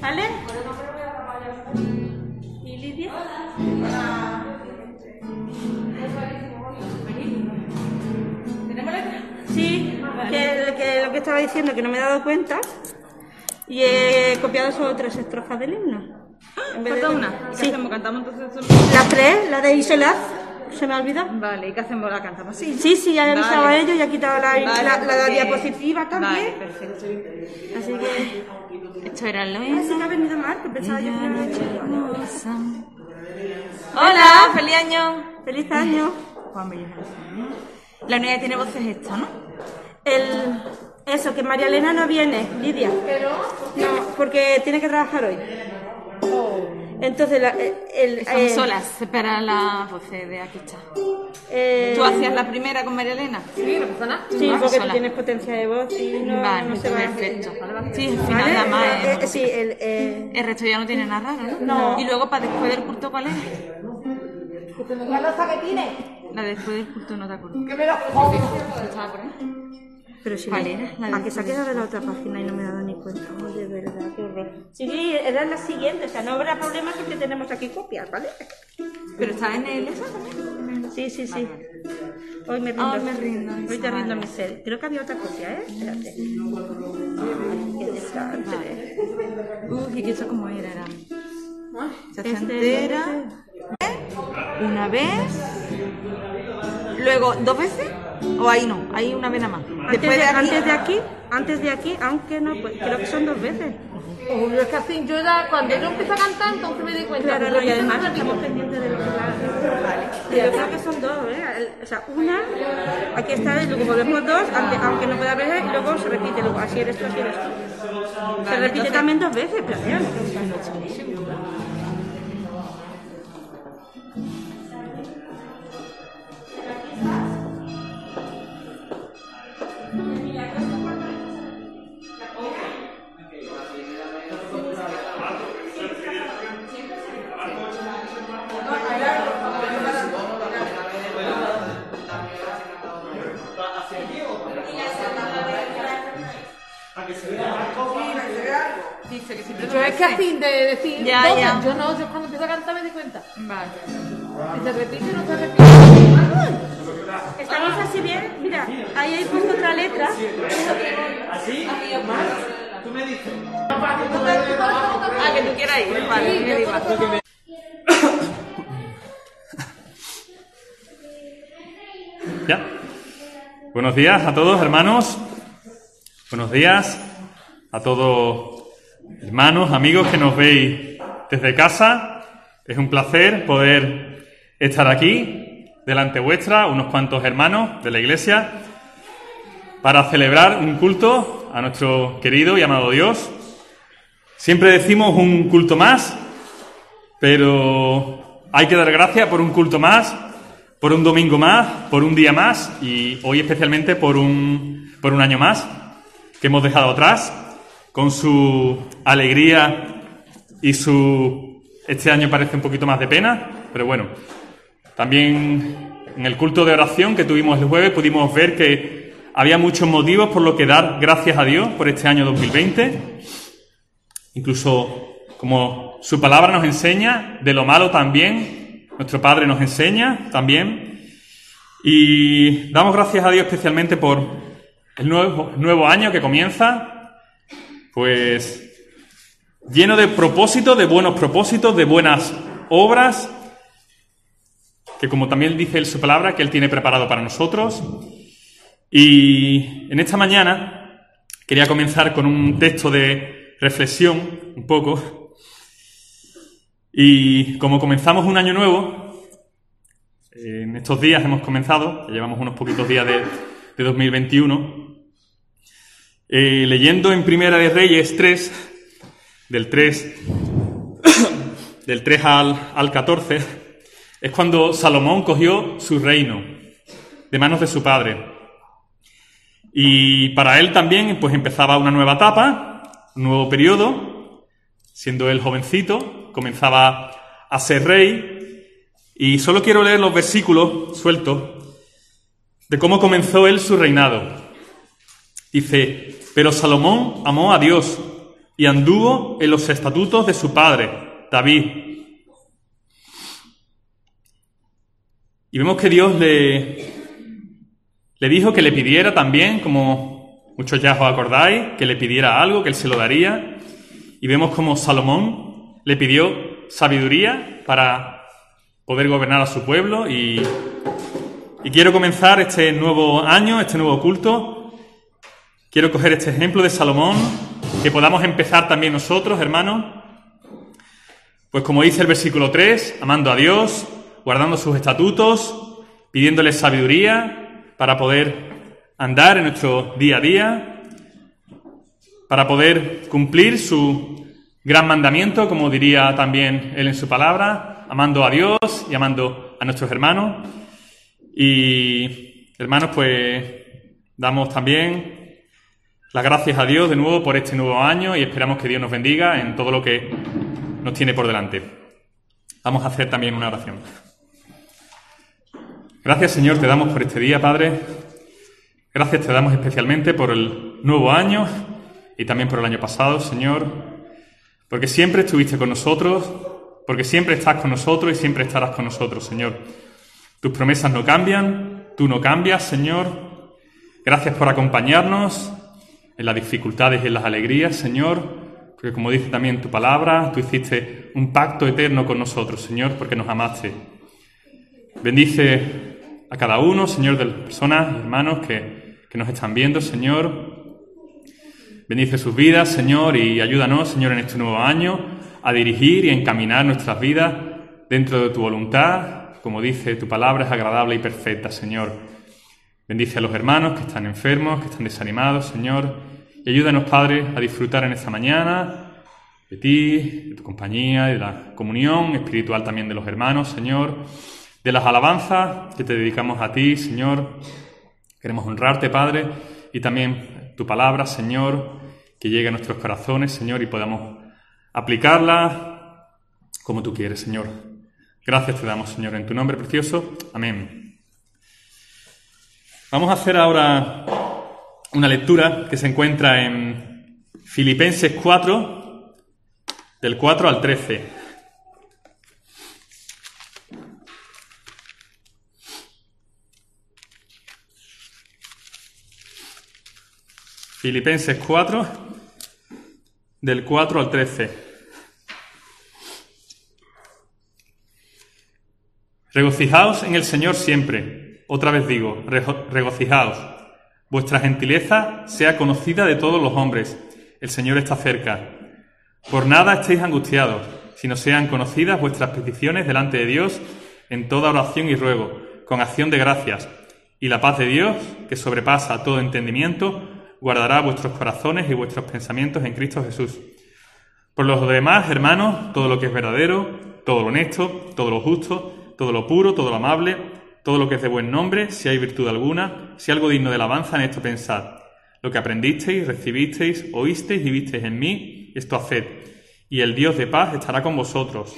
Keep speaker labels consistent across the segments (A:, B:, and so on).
A: ¿Vale? ¿Y Lidia? Sí, que, que lo que estaba diciendo, que no me he dado cuenta. Y he copiado solo tres estrofas del himno. En vez de-
B: ¿Falta una? ¿Qué
A: Sí.
B: hacemos? ¿Cantamos entonces?
A: Las tres, la de Isolaz, se me ha olvidado.
B: Vale, ¿y qué hacemos? ¿La cantamos así?
A: Sí, sí, ya he avisado
B: Vale.
A: a ellos y he quitado la,
B: Vale,
A: la, la, la
B: porque-
A: diapositiva
B: Vale,
A: también.
B: perfecto.
A: Así que.
B: Esto era lo
A: Así que ha venido mal, que pensaba yo que no.
B: Hola, feliz año.
A: Feliz año.
B: Juan. La unidad que tiene voz es esta, ¿no?
A: El, eso, que María Elena no viene, Lidia. ¿Pero? No, porque tiene que trabajar hoy. Entonces, la, el, el-
B: Estamos
A: eh,
B: solas para la voces de aquí está.
A: eh,
B: ¿Tú hacías la primera con María Elena?
C: Sí, no pasa nada.
A: Sí,
B: vas
A: porque tú tienes potencia de voz y no,
B: vale,
A: no se va a
B: perfecto. Sí, al final
A: ¿Vale?
B: nada más.
A: Eh,
B: ¿eh?
A: eh, sí, el, eh,
B: El resto ya no tiene nada raro, ¿no?
A: No.
B: Y luego para después del culto, ¿cuál es?
C: La loza que tiene.
B: La de después del culto no te acuerdo.
C: Que me lo
B: ¿Estaba por ahí?
A: Pero si
B: ¿Cuál
A: no-?
B: La
A: a que se ha quedado de la otra página y no me he dado ni cuenta. Oh, de verdad, qué horror. Sí, era la siguiente, o sea, no habrá problema porque tenemos aquí copias, ¿vale?
B: Pero está en el esa también.
A: Sí, sí, sí. Hoy me rindo.
B: Hoy me rindo,
A: Hoy
B: esa,
A: te rindo
B: vale.
A: mi ser. Creo que había otra copia, ¿eh? Espérate. Qué desastre.
B: Uy, ¿y que eso cómo era? Era. Se
A: Este-
B: entera. Una vez. Luego, ¿dos veces? ¿O ahí no? Ahí una vez nada más.
A: Antes de,
B: aquí-
A: antes de aquí, antes de aquí, aunque no, pues, creo que son dos veces.
C: Obvio, es que así yo ya, cuando yo empecé a cantar, entonces me di cuenta.
A: Claro, no, y además estamos pendientes de lo que va. Yo creo que son dos, ¿eh? O sea, una, aquí está, y luego volvemos dos, aunque, aunque no pueda ver, y luego se repite, luego así eres tú, así eres tú. Se repite también dos veces, pero
C: Yo es que así de decir,
B: Ya,
C: dos,
B: ya.
C: yo no, yo cuando empiezo a cantar me di cuenta.
B: Vale.
C: Si se repite, no se repite.
A: Estamos así bien, mira, ahí he puesto otra letra.
B: Ah, que tú quieras ir. Vale, me.
D: Ya. Buenos días a todos, hermanos. Buenos días a todos, hermanos, amigos que nos veis desde casa. Es un placer poder estar aquí, delante vuestra, unos cuantos hermanos de la iglesia, para celebrar un culto a nuestro querido y amado Dios. Siempre decimos un culto más, pero hay que dar gracias por un culto más, por un domingo más, por un día más y hoy especialmente por un, por un año más que hemos dejado atrás, con su alegría y su... Este año parece un poquito más de pena, pero bueno, también en el culto de oración que tuvimos el jueves pudimos ver que había muchos motivos por lo que dar gracias a Dios por este año 2020. Incluso como su palabra nos enseña, de lo malo también, nuestro Padre nos enseña también. Y damos gracias a Dios especialmente por el nuevo, nuevo año que comienza, pues lleno de propósitos, de buenos propósitos, de buenas obras, que como también dice en su palabra, que Él tiene preparado para nosotros. Y en esta mañana quería comenzar con un texto de reflexión, un poco. Y como comenzamos un año nuevo, en estos días hemos comenzado, ya llevamos unos poquitos días de, de 2021, eh, leyendo en Primera de Reyes 3, del 3, del 3 al, al 14, es cuando Salomón cogió su reino de manos de su padre. Y para él también pues empezaba una nueva etapa, un nuevo periodo, siendo él jovencito, comenzaba a ser rey. Y solo quiero leer los versículos sueltos de cómo comenzó él su reinado. Dice, pero Salomón amó a Dios y anduvo en los estatutos de su padre, David. Y vemos que Dios le, le dijo que le pidiera también, como muchos ya os acordáis, que le pidiera algo, que él se lo daría. Y vemos como Salomón le pidió sabiduría para poder gobernar a su pueblo. Y, y quiero comenzar este nuevo año, este nuevo culto. Quiero coger este ejemplo de Salomón, que podamos empezar también nosotros, hermanos. Pues como dice el versículo 3, amando a Dios, guardando sus estatutos, pidiéndole sabiduría para poder andar en nuestro día a día, para poder cumplir su gran mandamiento, como diría también él en su palabra, amando a Dios y amando a nuestros hermanos. Y hermanos, pues damos también las gracias a Dios de nuevo por este nuevo año y esperamos que Dios nos bendiga en todo lo que nos tiene por delante. Vamos a hacer también una oración. Gracias Señor te damos por este día, Padre. Gracias te damos especialmente por el nuevo año y también por el año pasado, Señor, porque siempre estuviste con nosotros, porque siempre estás con nosotros y siempre estarás con nosotros, Señor. Tus promesas no cambian, tú no cambias, Señor. Gracias por acompañarnos en las dificultades y en las alegrías, Señor, porque como dice también tu palabra, tú hiciste un pacto eterno con nosotros, Señor, porque nos amaste. Bendice a cada uno, Señor, de las personas y hermanos que, que nos están viendo, Señor. Bendice sus vidas, Señor, y ayúdanos, Señor, en este nuevo año a dirigir y encaminar nuestras vidas dentro de tu voluntad. Como dice tu palabra, es agradable y perfecta, Señor. Bendice a los hermanos que están enfermos, que están desanimados, Señor. Y ayúdanos, Padre, a disfrutar en esta mañana de ti, de tu compañía, de la comunión espiritual también de los hermanos, Señor de las alabanzas que te dedicamos a ti, Señor. Queremos honrarte, Padre, y también tu palabra, Señor, que llegue a nuestros corazones, Señor, y podamos aplicarla como tú quieres, Señor. Gracias te damos, Señor, en tu nombre precioso. Amén. Vamos a hacer ahora una lectura que se encuentra en Filipenses 4, del 4 al 13. Filipenses 4, del 4 al 13. Regocijaos en el Señor siempre. Otra vez digo, regocijaos. Vuestra gentileza sea conocida de todos los hombres. El Señor está cerca. Por nada estéis angustiados, sino sean conocidas vuestras peticiones delante de Dios en toda oración y ruego, con acción de gracias. Y la paz de Dios, que sobrepasa todo entendimiento, guardará vuestros corazones y vuestros pensamientos en Cristo Jesús. Por los demás, hermanos, todo lo que es verdadero, todo lo honesto, todo lo justo, todo lo puro, todo lo amable, todo lo que es de buen nombre, si hay virtud alguna, si algo digno de alabanza, en esto pensad. Lo que aprendisteis, recibisteis, oísteis y visteis en mí, esto haced, y el Dios de paz estará con vosotros.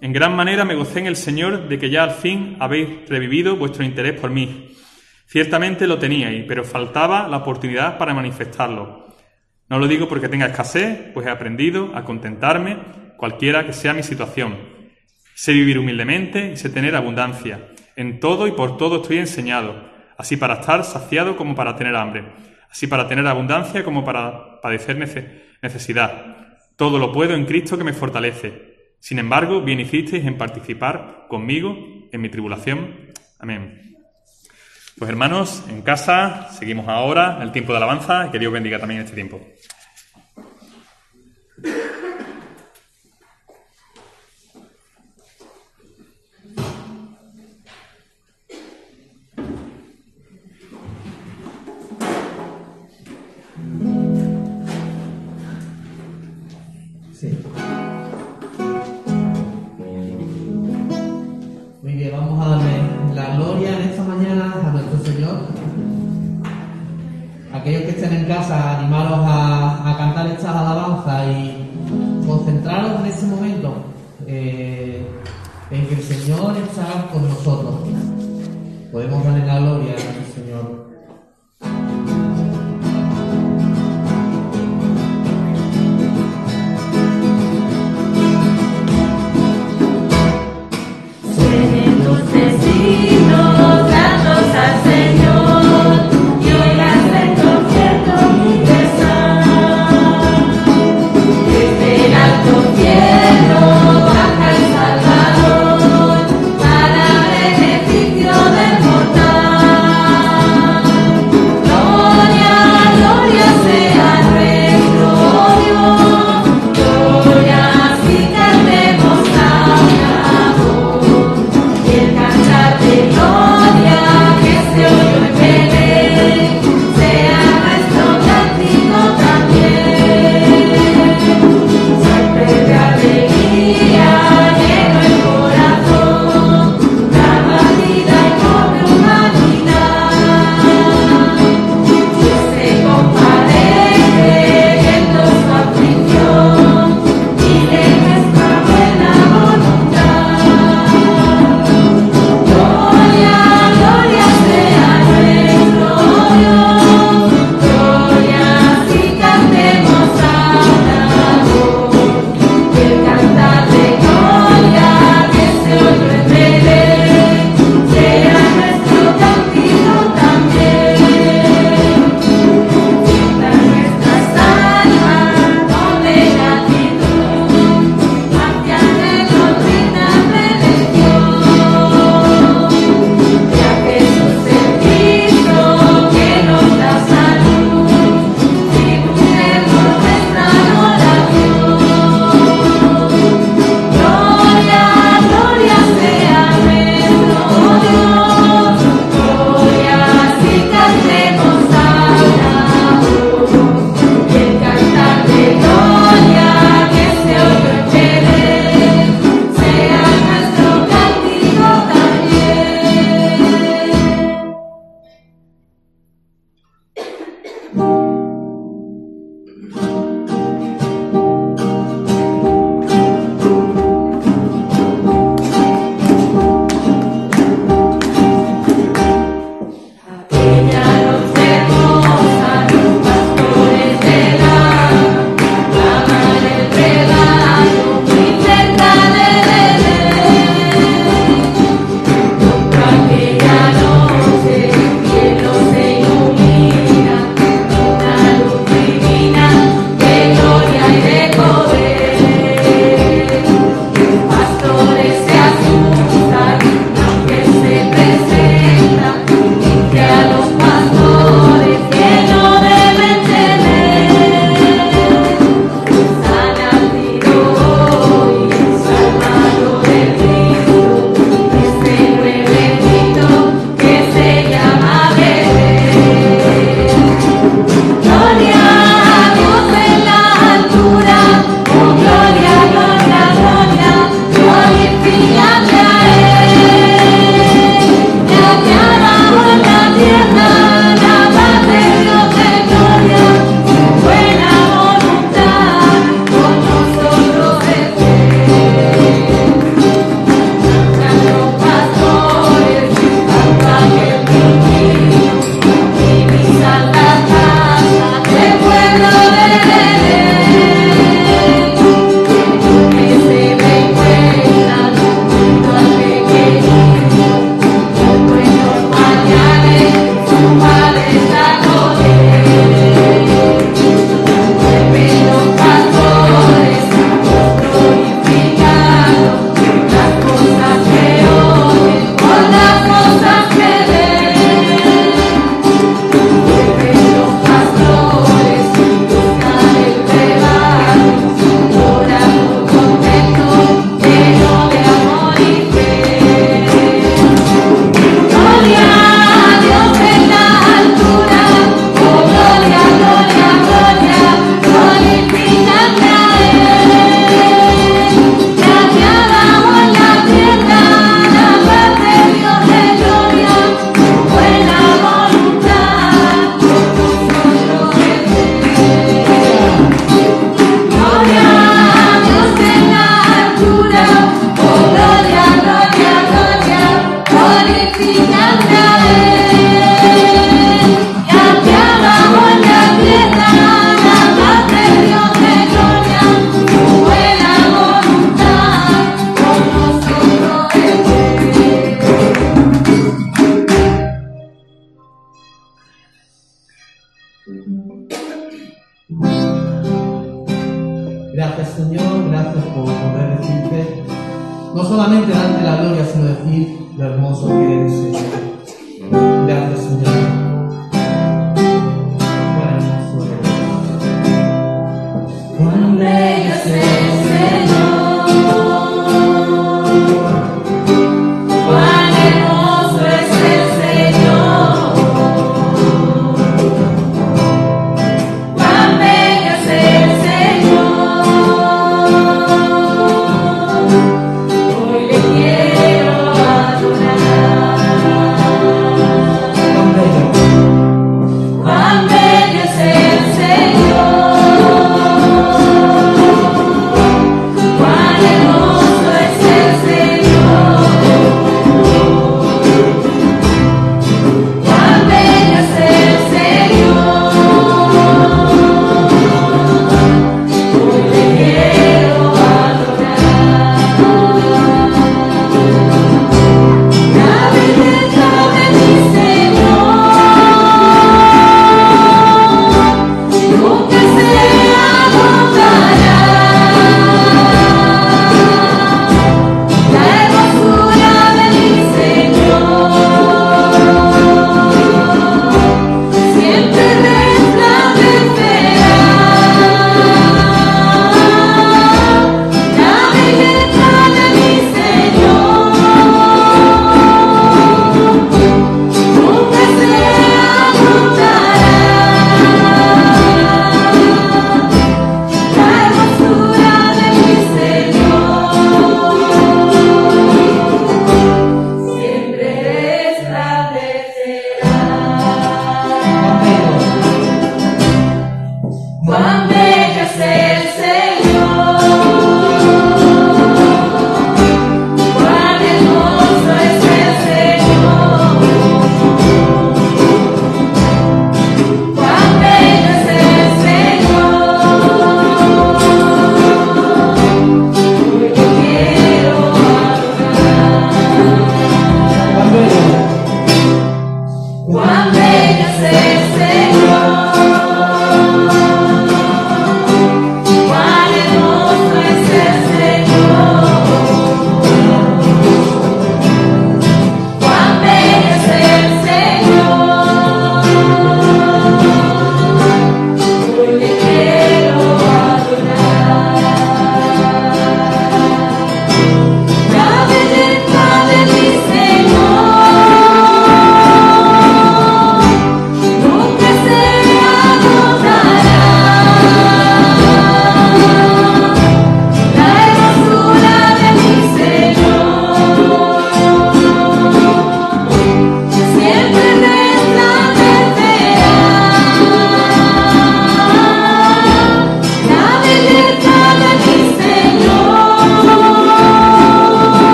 D: En gran manera me gocé en el Señor de que ya al fin habéis revivido vuestro interés por mí. Ciertamente lo teníais, pero faltaba la oportunidad para manifestarlo. No lo digo porque tenga escasez, pues he aprendido a contentarme cualquiera que sea mi situación. Sé vivir humildemente y sé tener abundancia. En todo y por todo estoy enseñado, así para estar saciado como para tener hambre, así para tener abundancia como para padecer necesidad. Todo lo puedo en Cristo que me fortalece. Sin embargo, bien hicisteis en participar conmigo en mi tribulación. Amén. Pues hermanos, en casa seguimos ahora el tiempo de alabanza y que Dios bendiga también este tiempo.
E: aquellos que estén en casa,
F: animaros a, cantar estas alabanzas y concentraros en ese momento eh, en que el Señor está con nosotros. Podemos darle la gloria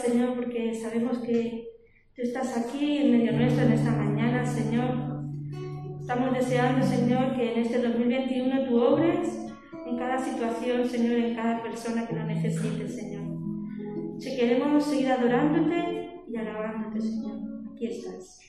F: Señor,
A: porque sabemos que tú estás aquí en medio nuestro en esta mañana, Señor. Estamos deseando, Señor, que en este 2021 tú obres en cada situación, Señor, en cada persona que lo necesite, Señor. Si queremos seguir adorándote y alabándote, Señor, aquí estás.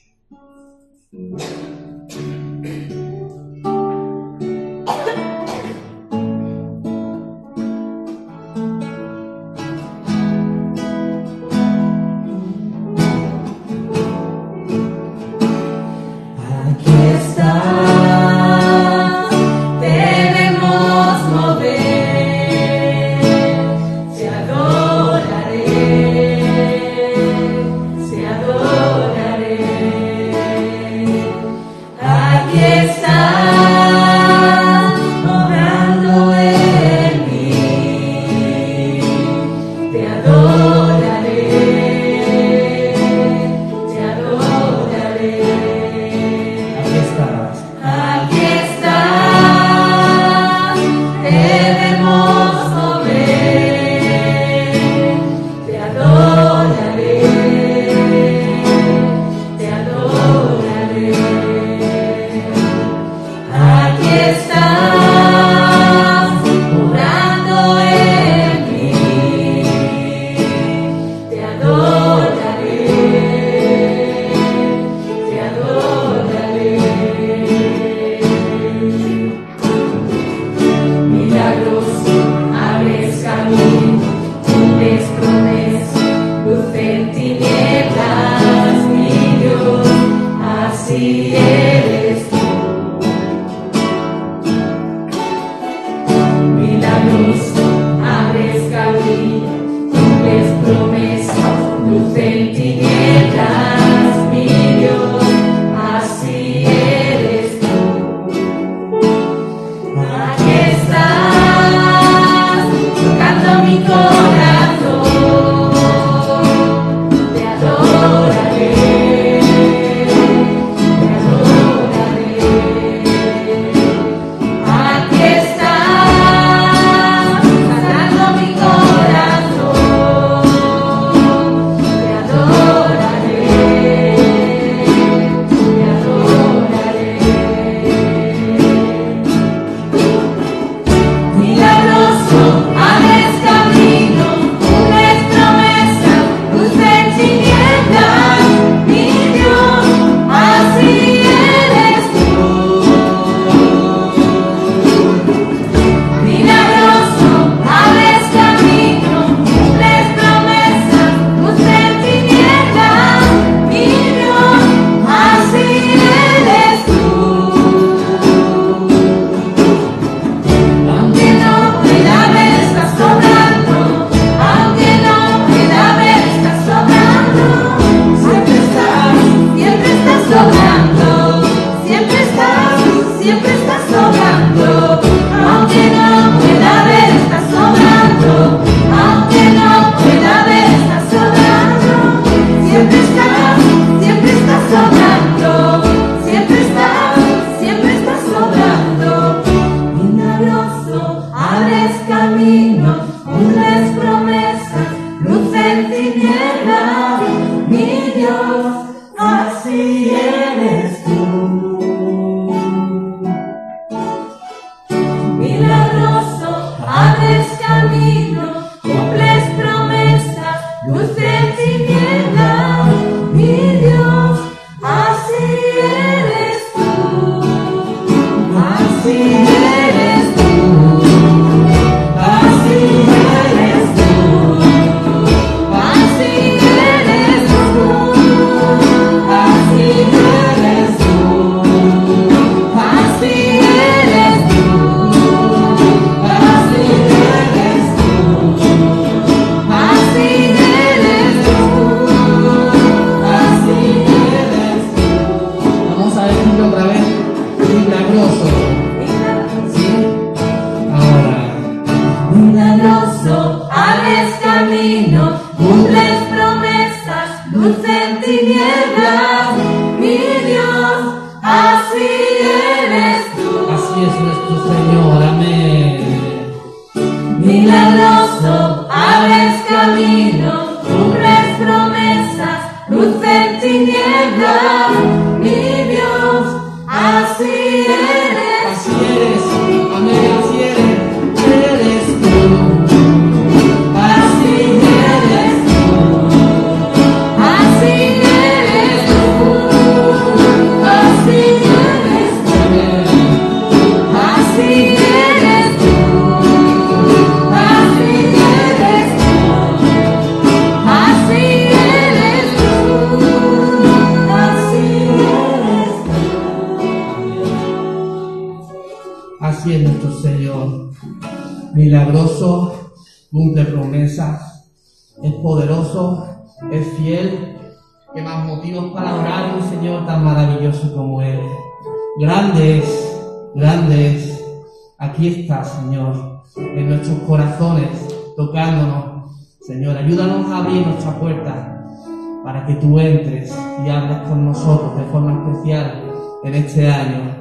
E: Para que tú entres y hables con nosotros de forma especial en este año.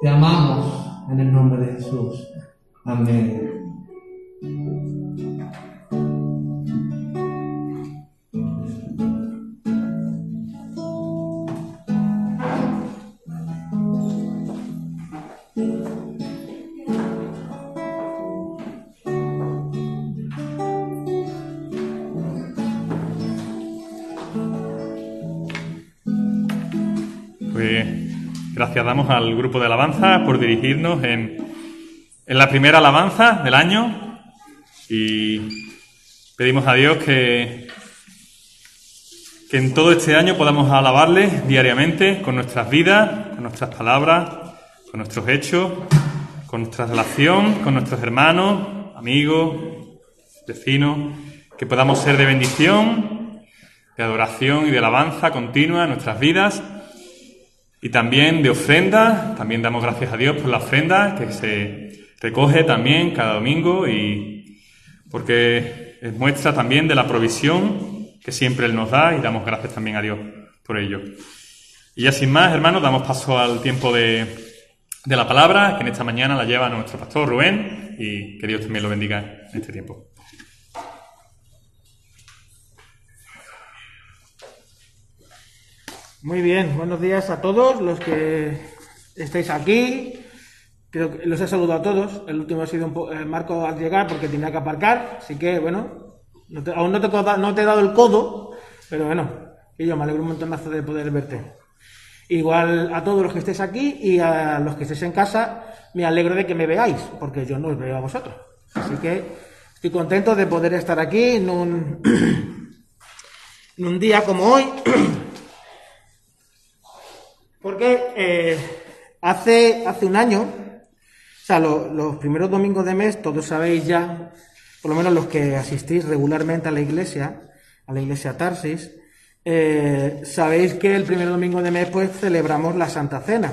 E: Te amamos en el nombre de Jesús. Amén.
D: Gracias damos al grupo de alabanza por dirigirnos en, en la primera alabanza del año y pedimos a Dios que, que en todo este año podamos alabarle diariamente con nuestras vidas, con nuestras palabras, con nuestros hechos, con nuestra relación, con nuestros hermanos, amigos, vecinos, que podamos ser de bendición, de adoración y de alabanza continua en nuestras vidas y también de ofrenda. También damos gracias a Dios por la ofrenda que se recoge también cada domingo y porque es muestra también de la provisión que siempre Él nos da y damos gracias también a Dios por ello. Y ya sin más, hermanos, damos paso al tiempo de, de la palabra, que en esta mañana la lleva nuestro pastor Rubén y que Dios también lo bendiga en este tiempo.
G: Muy bien, buenos días a todos los que estáis aquí. Creo que los he saludado a todos. El último ha sido un po- eh, Marco al llegar porque tenía que aparcar. Así que, bueno, aún no te, no te he dado el codo, pero bueno, y yo me alegro un montonazo de poder verte. Igual a todos los que estéis aquí y a los que estéis en casa, me alegro de que me veáis, porque yo no os veo a vosotros. Así que estoy contento de poder estar aquí en un, en un día como hoy. Porque eh, hace, hace un año, o sea, lo- los primeros domingos de mes, todos sabéis ya, por lo menos los que asistís regularmente a la iglesia, a la iglesia Tarsis, eh, sabéis que el primer domingo de mes pues celebramos la Santa Cena.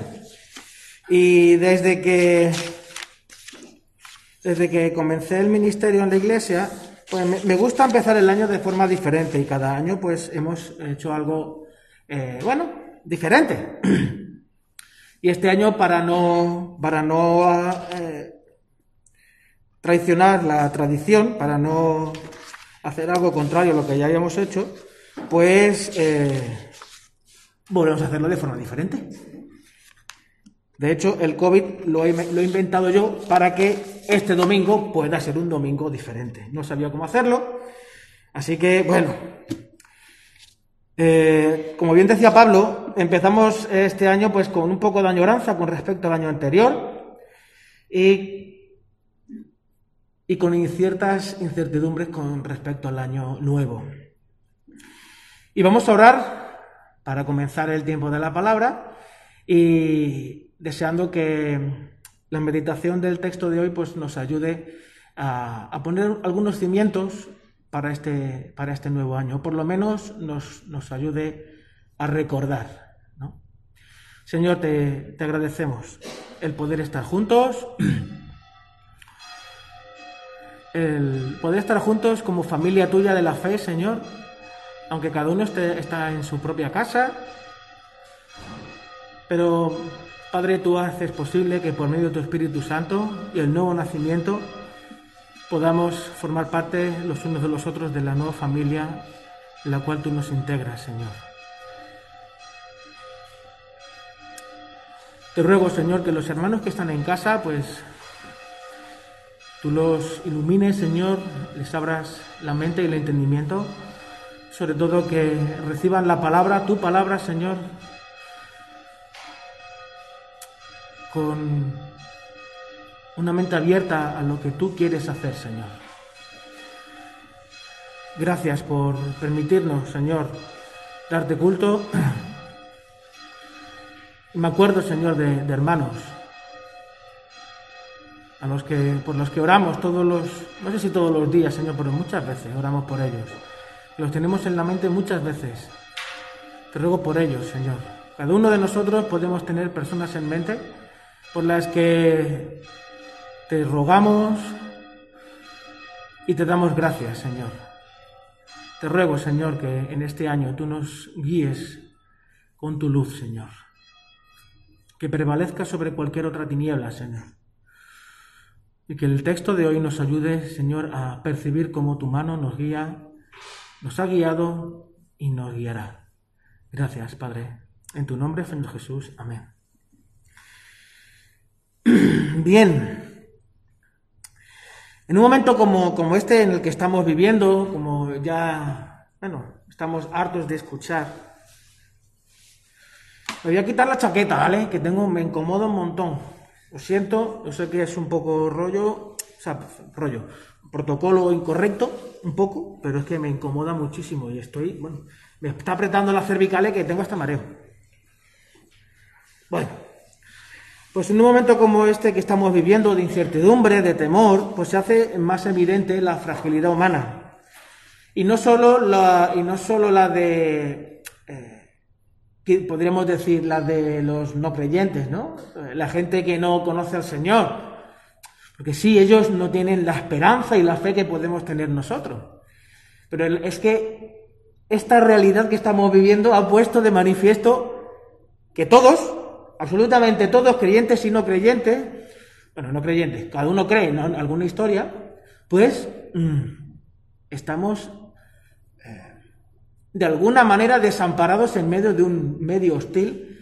G: Y desde que desde que comencé el ministerio en la iglesia, pues me, me gusta empezar el año de forma diferente y cada año pues hemos hecho algo, eh, bueno, diferente. y este año para no, para no eh, traicionar la tradición, para no hacer algo contrario a lo que ya habíamos hecho, pues eh, volvemos a hacerlo de forma diferente. De hecho, el COVID lo he, lo he inventado yo para que este domingo pueda ser un domingo diferente. No sabía cómo hacerlo, así que bueno. Eh, como bien decía Pablo, empezamos este año pues con un poco de añoranza con respecto al año anterior y, y con ciertas incertidumbres con respecto al año nuevo. Y vamos a orar para comenzar el tiempo de la palabra y deseando que la meditación del texto de hoy pues, nos ayude a, a poner algunos cimientos para este, para este nuevo año, o por lo menos nos, nos ayude a recordar. ¿no? Señor, te, te agradecemos el poder estar juntos, el poder estar juntos como familia tuya de la fe, Señor, aunque cada uno esté, está en su propia casa, pero Padre, tú haces posible que por medio de tu Espíritu Santo y el nuevo nacimiento podamos formar parte los unos de los otros de la nueva familia en la cual tú nos integras, Señor. Te ruego, Señor, que los hermanos que están en casa, pues tú los ilumines, Señor, les abras la mente y el entendimiento, sobre todo que reciban la palabra, tu palabra, Señor, con una mente abierta a lo que tú quieres hacer, Señor. Gracias por permitirnos, Señor, darte culto. Me acuerdo, Señor, de, de, hermanos a los que, por los que oramos todos los, no sé si todos los días, Señor, pero muchas veces oramos por ellos. Los tenemos en la mente muchas veces. Te ruego por ellos, Señor. Cada uno de nosotros podemos tener personas en mente por las que te rogamos y te damos gracias, Señor. Te ruego, Señor, que en este año tú nos guíes con tu luz, Señor. Que prevalezca sobre cualquier otra tiniebla, Señor. Y que el texto de hoy nos ayude, Señor, a percibir cómo tu mano nos guía, nos ha guiado y nos guiará. Gracias, Padre. En tu nombre, Señor Jesús. Amén. Bien. En un momento como, como, este en el que estamos viviendo, como ya, bueno, estamos hartos de escuchar, me voy a quitar la chaqueta, ¿vale? Que tengo, me incomoda un montón. Lo siento, yo sé que es un poco rollo, o sea, rollo, protocolo incorrecto, un poco, pero es que me incomoda muchísimo y estoy, bueno, me está apretando las cervicales que tengo hasta mareo. Bueno, pues en un momento como este que estamos viviendo de incertidumbre, de temor, pues se hace más evidente la fragilidad humana. Y no solo la, y no solo la de, eh, podríamos decir, la de los no creyentes, ¿no? La gente que no conoce al Señor. Porque sí, ellos no tienen la esperanza y la fe que podemos tener nosotros. Pero es que esta realidad que estamos viviendo ha puesto de manifiesto que todos, absolutamente todos, creyentes y no creyentes, bueno, no creyentes, cada uno cree en alguna historia, pues mmm, estamos eh, de alguna manera desamparados en medio de un medio hostil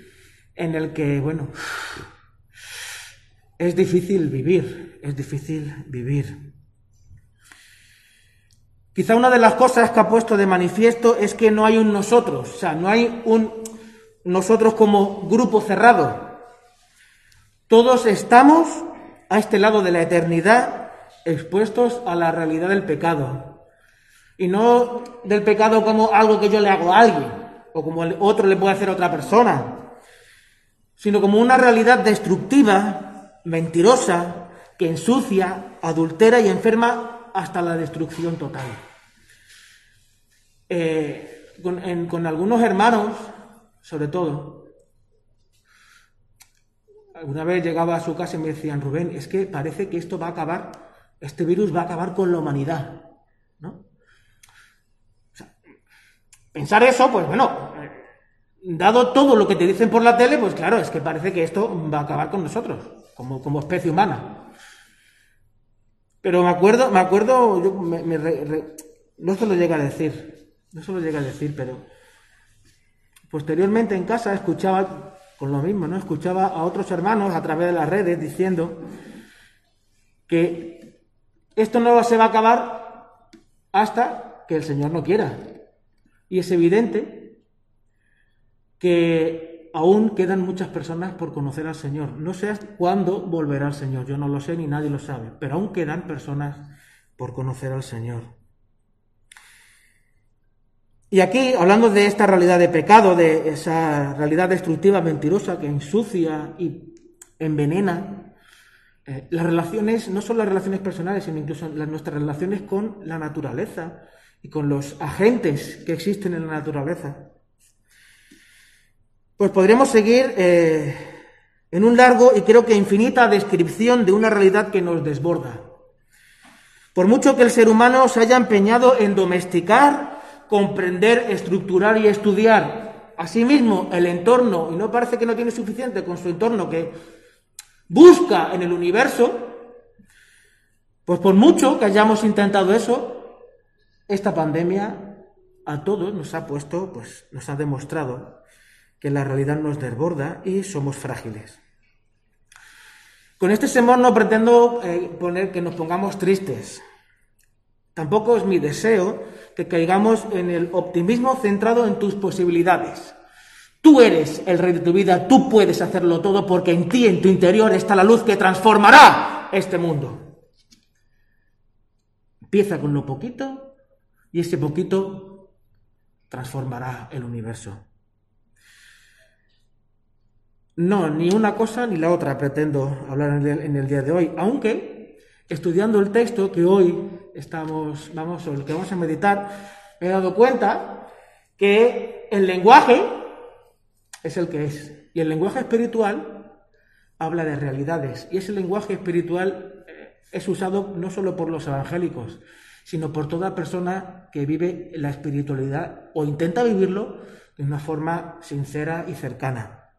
G: en el que, bueno, es difícil vivir, es difícil vivir. Quizá una de las cosas que ha puesto de manifiesto es que no hay un nosotros, o sea, no hay un nosotros como grupo cerrado. Todos estamos a este lado de la eternidad expuestos a la realidad del pecado. Y no del pecado como algo que yo le hago a alguien o como otro le puede hacer a otra persona, sino como una realidad destructiva, mentirosa, que ensucia, adultera y enferma hasta la destrucción total. Eh, con, algunos hermanos sobre todo. Alguna vez llegaba a su casa y me decían, Rubén, es que parece que esto va a acabar, este virus va a acabar con la humanidad, ¿no? Pensar eso, pues bueno, dado todo lo que te dicen por la tele, pues claro, es que parece que esto va a acabar con nosotros, como, como especie humana. Pero me acuerdo, me acuerdo, yo me, re, no se lo llega a decir, no se lo llega a decir, pero Posteriormente en casa escuchaba, con lo mismo, ¿no? Escuchaba a otros hermanos a través de las redes diciendo que esto no se va a acabar hasta que el Señor no quiera. Y es evidente que aún quedan muchas personas por conocer al Señor. No sé cuándo volverá el Señor, yo no lo sé ni nadie lo sabe, pero aún quedan personas por conocer al Señor. Y aquí, hablando de esta realidad de pecado, de esa realidad destructiva, mentirosa, que ensucia y envenena, eh, las relaciones, no son las relaciones personales, sino incluso nuestras relaciones con la naturaleza y con los agentes que existen en la naturaleza. Pues podríamos seguir eh, en un largo y creo que infinita descripción de una realidad que nos desborda. Por mucho que el ser humano se haya empeñado en domesticar, comprender, estructurar y estudiar a sí mismo el entorno, y no parece que no tiene suficiente con su entorno que busca en el universo, pues por mucho que hayamos intentado eso, esta pandemia a todos nos ha puesto, pues nos ha demostrado que la realidad nos desborda y somos frágiles. Con este sermón no pretendo eh, poner que nos pongamos tristes. Tampoco es mi deseo que caigamos en el optimismo centrado en tus posibilidades. Tú eres el rey de tu vida, tú puedes hacerlo todo porque en ti, en tu interior, está la luz que transformará este mundo. Empieza con lo poquito y ese poquito transformará el universo. No, ni una cosa ni la otra pretendo hablar en el, día de hoy, aunque estudiando el texto que hoy estamos, vamos, o el que vamos a meditar, me he dado cuenta que el lenguaje es el que es. Y el lenguaje espiritual habla de realidades. Y ese lenguaje espiritual eh, es usado no solo por los evangélicos, sino por toda persona que vive la espiritualidad o intenta vivirlo de una forma sincera y cercana.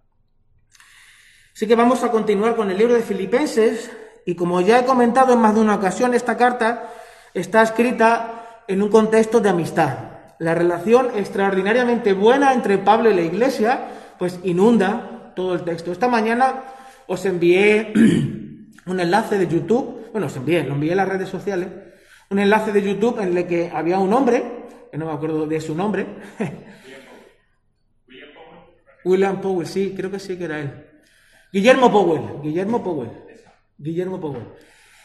G: Así que vamos a continuar con el libro de Filipenses y como ya he comentado en más de una ocasión, esta carta está escrita en un contexto de amistad. La relación extraordinariamente buena entre Pablo y la iglesia pues inunda todo el texto. Esta mañana os envié un enlace de YouTube, bueno, os envié, lo envié en las redes sociales, un enlace de YouTube en el que había un hombre, que no me acuerdo de su nombre, William Powell, sí, creo que sí que era él. Guillermo Powell, Guillermo Powell, Guillermo Powell.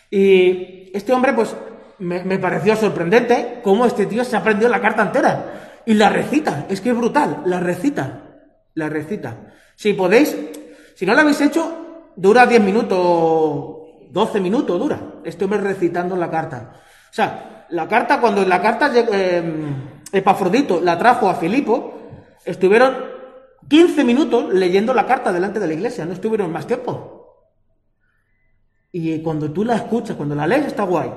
G: Y este hombre, pues, me, pareció sorprendente cómo este tío se aprendió la carta entera y la recita. Es que es brutal, la recita, la recita. Si podéis, si no lo habéis hecho, dura 10 minutos, 12 minutos dura. Este hombre recitando la carta. O sea, la carta, cuando la carta eh, Epafrodito la trajo a Filipo, estuvieron 15 minutos leyendo la carta delante de la iglesia, no estuvieron más tiempo. Y cuando tú la escuchas, cuando la lees está guay,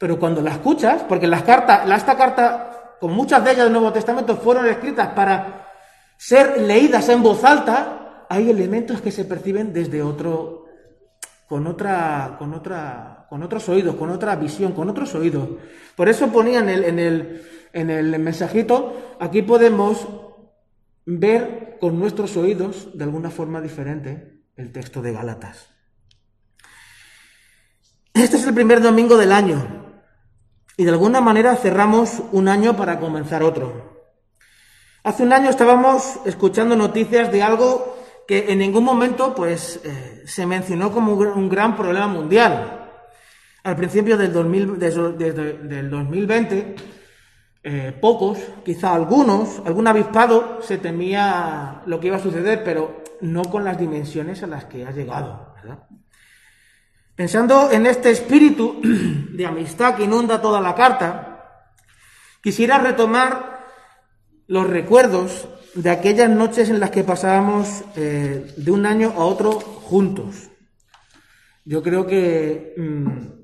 G: pero cuando la escuchas, porque las cartas, esta carta, con muchas de ellas del Nuevo Testamento, fueron escritas para ser leídas en voz alta, hay elementos que se perciben desde otro, con otra, con otra, con otros oídos, con otra visión, con otros oídos. Por eso ponía en el, en el, en el mensajito, aquí podemos ver con nuestros oídos de alguna forma diferente el texto de Gálatas. Este es el primer domingo del año y de alguna manera cerramos un año para comenzar otro. Hace un año estábamos escuchando noticias de algo que en ningún momento pues, eh, se mencionó como un gran problema mundial. Al principio del, 2000, del 2020 eh, pocos, quizá algunos, algún avispado se temía lo que iba a suceder, pero no con las dimensiones a las que ha llegado. Pensando en este espíritu de amistad que inunda toda la carta, quisiera retomar los recuerdos de aquellas noches en las que pasábamos eh, de un año a otro juntos. Yo creo que mm,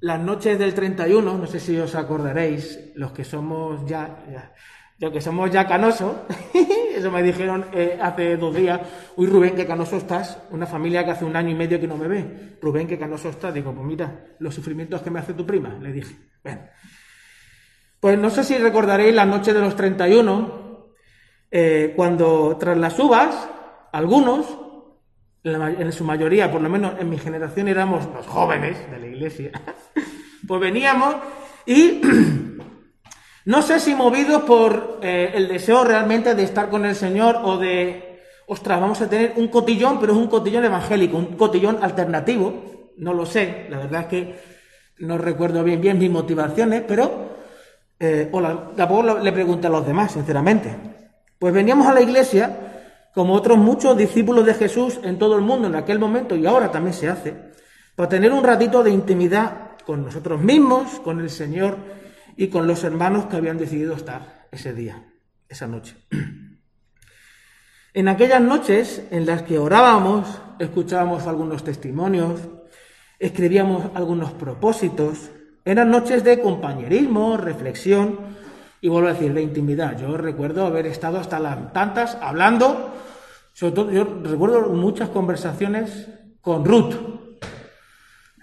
G: las noches del 31, no sé si os acordaréis, los que somos ya, ya que somos ya canosos, eso me dijeron eh, hace dos días, uy Rubén, qué canoso estás, una familia que hace un año y medio que no me ve, Rubén, qué canoso estás, digo, pues mira, los sufrimientos que me hace tu prima, le dije, bueno. Pues no sé si recordaréis la noche de los 31, eh, cuando tras las uvas, algunos en su mayoría, por lo menos en mi generación, éramos los jóvenes de la iglesia, pues veníamos y no sé si movidos por eh, el deseo realmente de estar con el Señor o de, ostras, vamos a tener un cotillón, pero es un cotillón evangélico, un cotillón alternativo, no lo sé, la verdad es que no recuerdo bien bien mis motivaciones, pero eh, la- tampoco le pregunté a los demás, sinceramente. Pues veníamos a la iglesia, como otros muchos discípulos de Jesús en todo el mundo en aquel momento y ahora también se hace, para tener un ratito de intimidad con nosotros mismos, con el Señor y con los hermanos que habían decidido estar ese día, esa noche. En aquellas noches en las que orábamos, escuchábamos algunos testimonios, escribíamos algunos propósitos, eran noches de compañerismo, reflexión y vuelvo a decir, de intimidad. Yo recuerdo haber estado hasta las tantas hablando, sobre todo yo recuerdo muchas conversaciones con Ruth,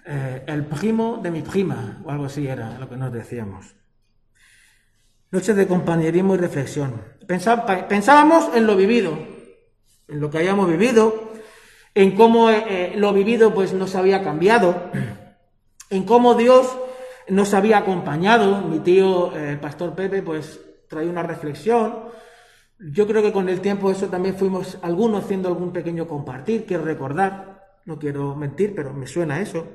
G: eh, el primo de mi prima, o algo así era lo que nos decíamos. Noches de compañerismo y reflexión. Pensábamos en lo vivido, en lo que habíamos vivido, en cómo eh, eh, lo vivido pues nos había cambiado, en cómo Dios nos había acompañado. Mi tío, eh, el pastor Pepe, pues traía una reflexión. Yo creo que con el tiempo eso también fuimos algunos haciendo algún pequeño compartir, quiero recordar, no quiero mentir, pero me suena eso.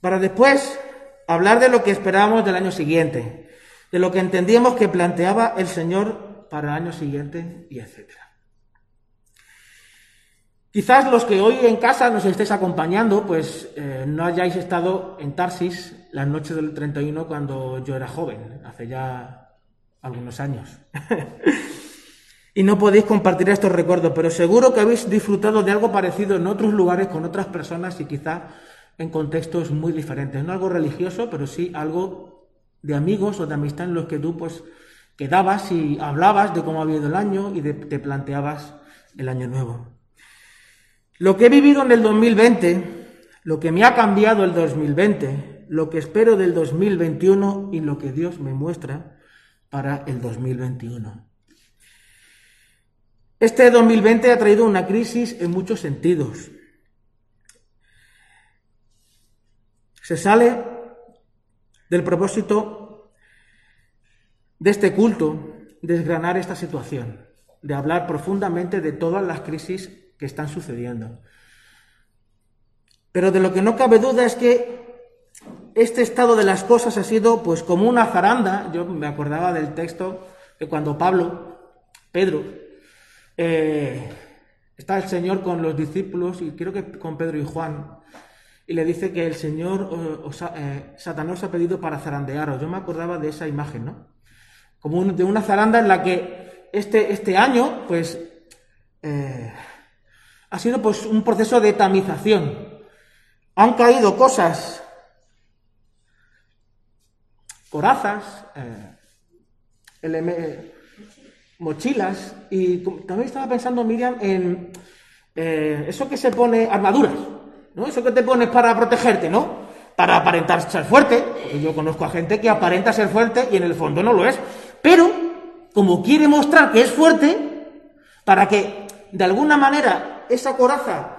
G: Para después hablar de lo que esperábamos del año siguiente, de lo que entendíamos que planteaba el Señor para el año siguiente y etcétera. Quizás los que hoy en casa nos estéis acompañando, pues eh, no hayáis estado en Tarsis las noches del 31 cuando yo era joven, hace ya algunos años. y no podéis compartir estos recuerdos, pero seguro que habéis disfrutado de algo parecido en otros lugares con otras personas y quizá en contextos muy diferentes. No algo religioso, pero sí algo de amigos o de amistad en los que tú pues quedabas y hablabas de cómo había ido el año y de- te planteabas el año nuevo. Lo que he vivido en el 2020, lo que me ha cambiado el 2020, lo que espero del 2021 y lo que Dios me muestra para el 2021. Este 2020 ha traído una crisis en muchos sentidos. Se sale del propósito de este culto desgranar esta situación, de hablar profundamente de todas las crisis que están sucediendo. Pero de lo que no cabe duda es que este estado de las cosas ha sido pues como una zaranda. Yo me acordaba del texto de cuando Pablo, Pedro, eh, está el Señor con los discípulos y creo que con Pedro y Juan y le dice que el Señor, eh, eh, Satanás ha pedido para zarandearos. Yo me acordaba de esa imagen, ¿no? Como un- de una zaranda en la que este, este año, pues, eh, ha sido pues un proceso de tamización. Han caído cosas, corazas, eh, mochilas, y también estaba pensando, Miriam, en eso que se pone armaduras, ¿no? Eso que te pones para protegerte, ¿no? Para aparentar ser fuerte. porque Yo conozco a gente que aparenta ser fuerte y en el fondo no lo es. Pero, como quiere mostrar que es fuerte, para que de alguna manera esa coraza,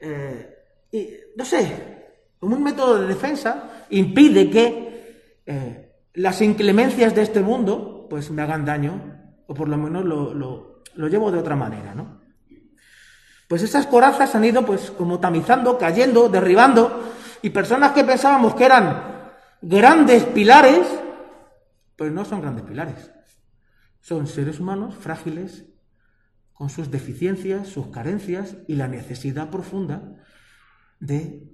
G: eh, y, no sé, como un método de defensa, impide que eh, las inclemencias de este mundo pues me hagan daño, o por lo menos lo, lo- lo llevo de otra manera, ¿no? Pues esas corazas han ido pues como tamizando, cayendo, derribando, y personas que pensábamos que eran grandes pilares, pues no son grandes pilares. Son seres humanos frágiles, con sus deficiencias, sus carencias y la necesidad profunda de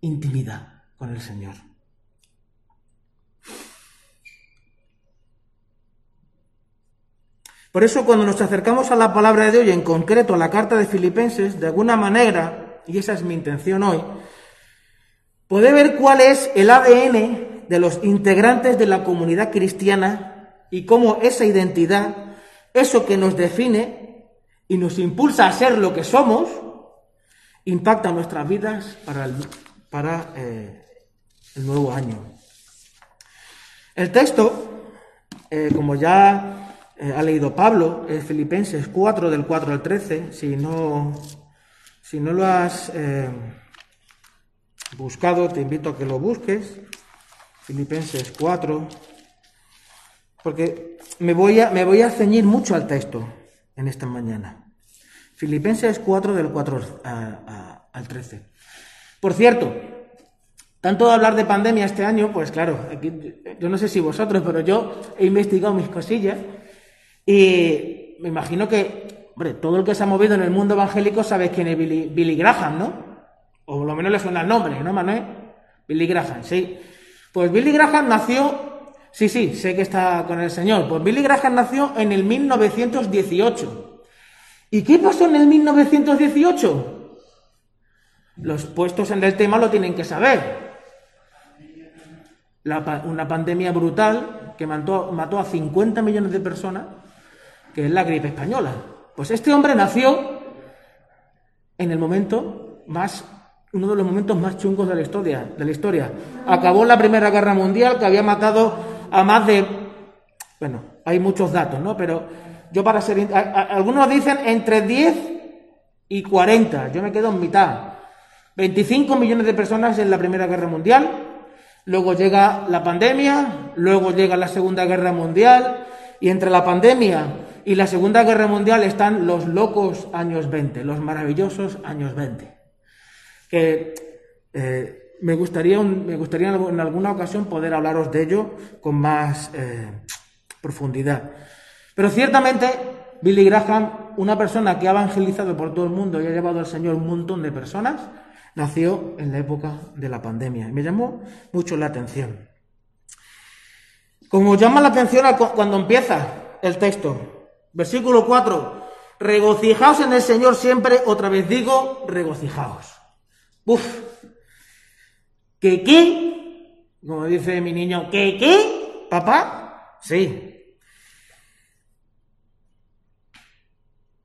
G: intimidad con el Señor. Por eso cuando nos acercamos a la palabra de hoy, en concreto a la carta de Filipenses, de alguna manera, y esa es mi intención hoy, poder ver cuál es el ADN de los integrantes de la comunidad cristiana y cómo esa identidad, eso que nos define y nos impulsa a ser lo que somos, impacta nuestras vidas para el, eh, nuevo año. El texto, eh, como ya eh, ha leído Pablo, eh, Filipenses 4 del 4 al 13, si no, si no lo has eh, buscado, te invito a que lo busques, Filipenses 4, porque me voy a, me voy a ceñir mucho al texto en esta mañana. Filipenses 4 del 4 a- a- al 13. Por cierto, tanto de hablar de pandemia este año, pues claro, aquí- yo no sé si vosotros, pero yo he investigado mis cosillas y me imagino que, hombre, todo el que se ha movido en el mundo evangélico sabe quién es Billy, Billy Graham, ¿no? O lo menos le suena el nombre, ¿no, Manuel? Billy Graham, sí. Pues Billy Graham nació, sí, sí, sé que está con el Señor, pues Billy Graham nació en el 1918. ¿Y qué pasó en el 1918? Los puestos en el tema lo tienen que saber. Una pandemia brutal que mató a 50 millones de personas, que es la gripe española. Pues este hombre nació en el momento más, uno de los momentos más chungos de la historia. De la historia. Acabó la Primera Guerra Mundial, que había matado a más de, bueno, hay muchos datos, ¿no? Pero yo para ser, algunos dicen entre 10 y 40. Yo me quedo en mitad. 25 millones de personas en la Primera Guerra Mundial. Luego llega la pandemia, luego llega la Segunda Guerra Mundial, y entre la pandemia y la Segunda Guerra Mundial están los locos años 20, los maravillosos años 20. Que eh, me, gustaría un- me gustaría en algu- en alguna ocasión poder hablaros de ello con más eh, profundidad. Pero ciertamente, Billy Graham, una persona que ha evangelizado por todo el mundo y ha llevado al Señor un montón de personas, nació en la época de la pandemia. Y me llamó mucho la atención. Como llama la atención cuando empieza el texto, versículo 4, regocijaos en el Señor siempre, otra vez digo, regocijaos. Uf, ¿que qué? Como dice mi niño, ¿que qué? ¿Papá? Sí.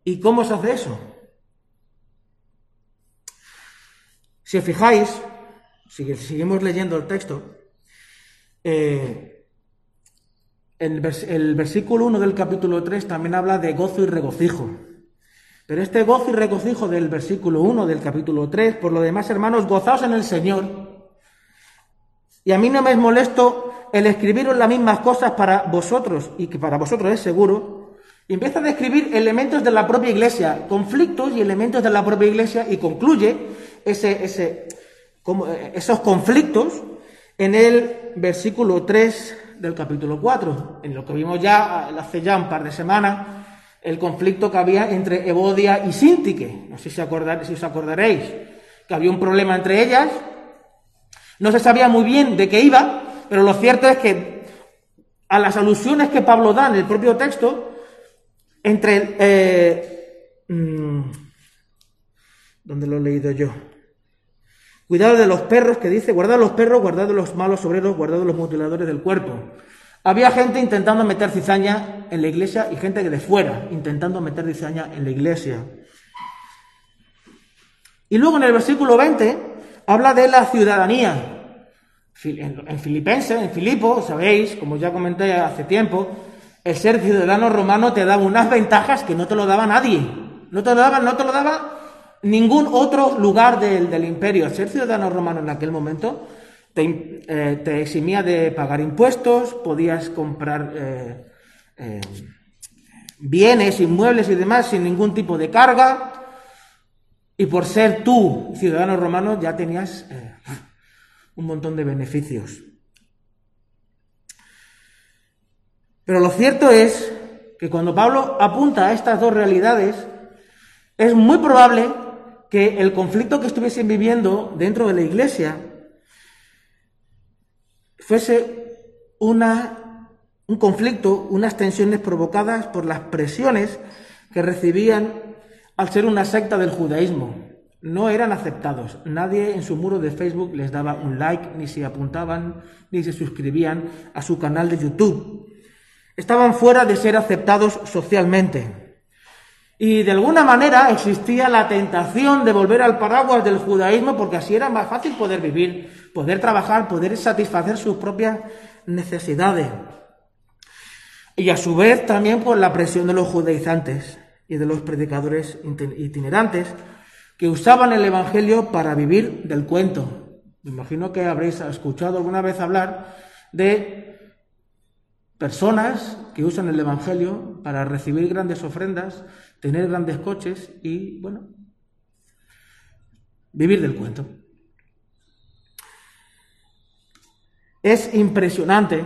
G: ¿Y cómo se hace eso? Si os fijáis, si seguimos leyendo el texto, eh, el, vers- el versículo 1 del capítulo 3 también habla de gozo y regocijo. Pero este gozo y regocijo del versículo 1 del capítulo 3, por lo demás, hermanos, gozaos en el Señor. Y a mí no me es molesto el escribiros las mismas cosas para vosotros, y que para vosotros es seguro. Empieza a describir elementos de la propia iglesia, conflictos y elementos de la propia iglesia, y concluye ese, eh, esos conflictos en el versículo 3 del capítulo 4, en lo que vimos ya hace ya un par de semanas, el conflicto que había entre Evodia y Sintique. No sé si, acordar- si os acordaréis, que había un problema entre ellas, no se sabía muy bien de qué iba, pero lo cierto es que a las alusiones que Pablo da en el propio texto, entre... Eh, mm, ¿Dónde lo he leído yo? Cuidado de los perros, que dice, guardad los perros, guardad los malos obreros, guardad los mutiladores del cuerpo. Había gente intentando meter cizaña en la iglesia y gente de fuera intentando meter cizaña en la iglesia. Y luego en el versículo 20 habla de la ciudadanía. En Filipenses, en Filipo, sabéis, como ya comenté hace tiempo, el ser ciudadano romano te daba unas ventajas que no te lo daba nadie. No te lo daba, no te lo daba ningún otro lugar del, del imperio. Ser ciudadano romano en aquel momento te, eh, eximía de pagar impuestos, podías comprar eh, eh, bienes, inmuebles y demás sin ningún tipo de carga. Y por ser tú ciudadano romano ya tenías eh, un montón de beneficios. Pero lo cierto es que cuando Pablo apunta a estas dos realidades, es muy probable que el conflicto que estuviesen viviendo dentro de la iglesia fuese una, un conflicto, unas tensiones provocadas por las presiones que recibían al ser una secta del judaísmo. No eran aceptados. Nadie en su muro de Facebook les daba un like, ni se apuntaban, ni se suscribían a su canal de YouTube. Estaban fuera de ser aceptados socialmente. Y de alguna manera existía la tentación de volver al paraguas del judaísmo porque así era más fácil poder vivir, poder trabajar, poder satisfacer sus propias necesidades. y a su vez también por la presión de los judaizantes y de los predicadores itinerantes que usaban el Evangelio para vivir del cuento. Me imagino que habréis escuchado alguna vez hablar de personas que usan el Evangelio para recibir grandes ofrendas, tener grandes coches y, bueno, vivir del cuento. Es impresionante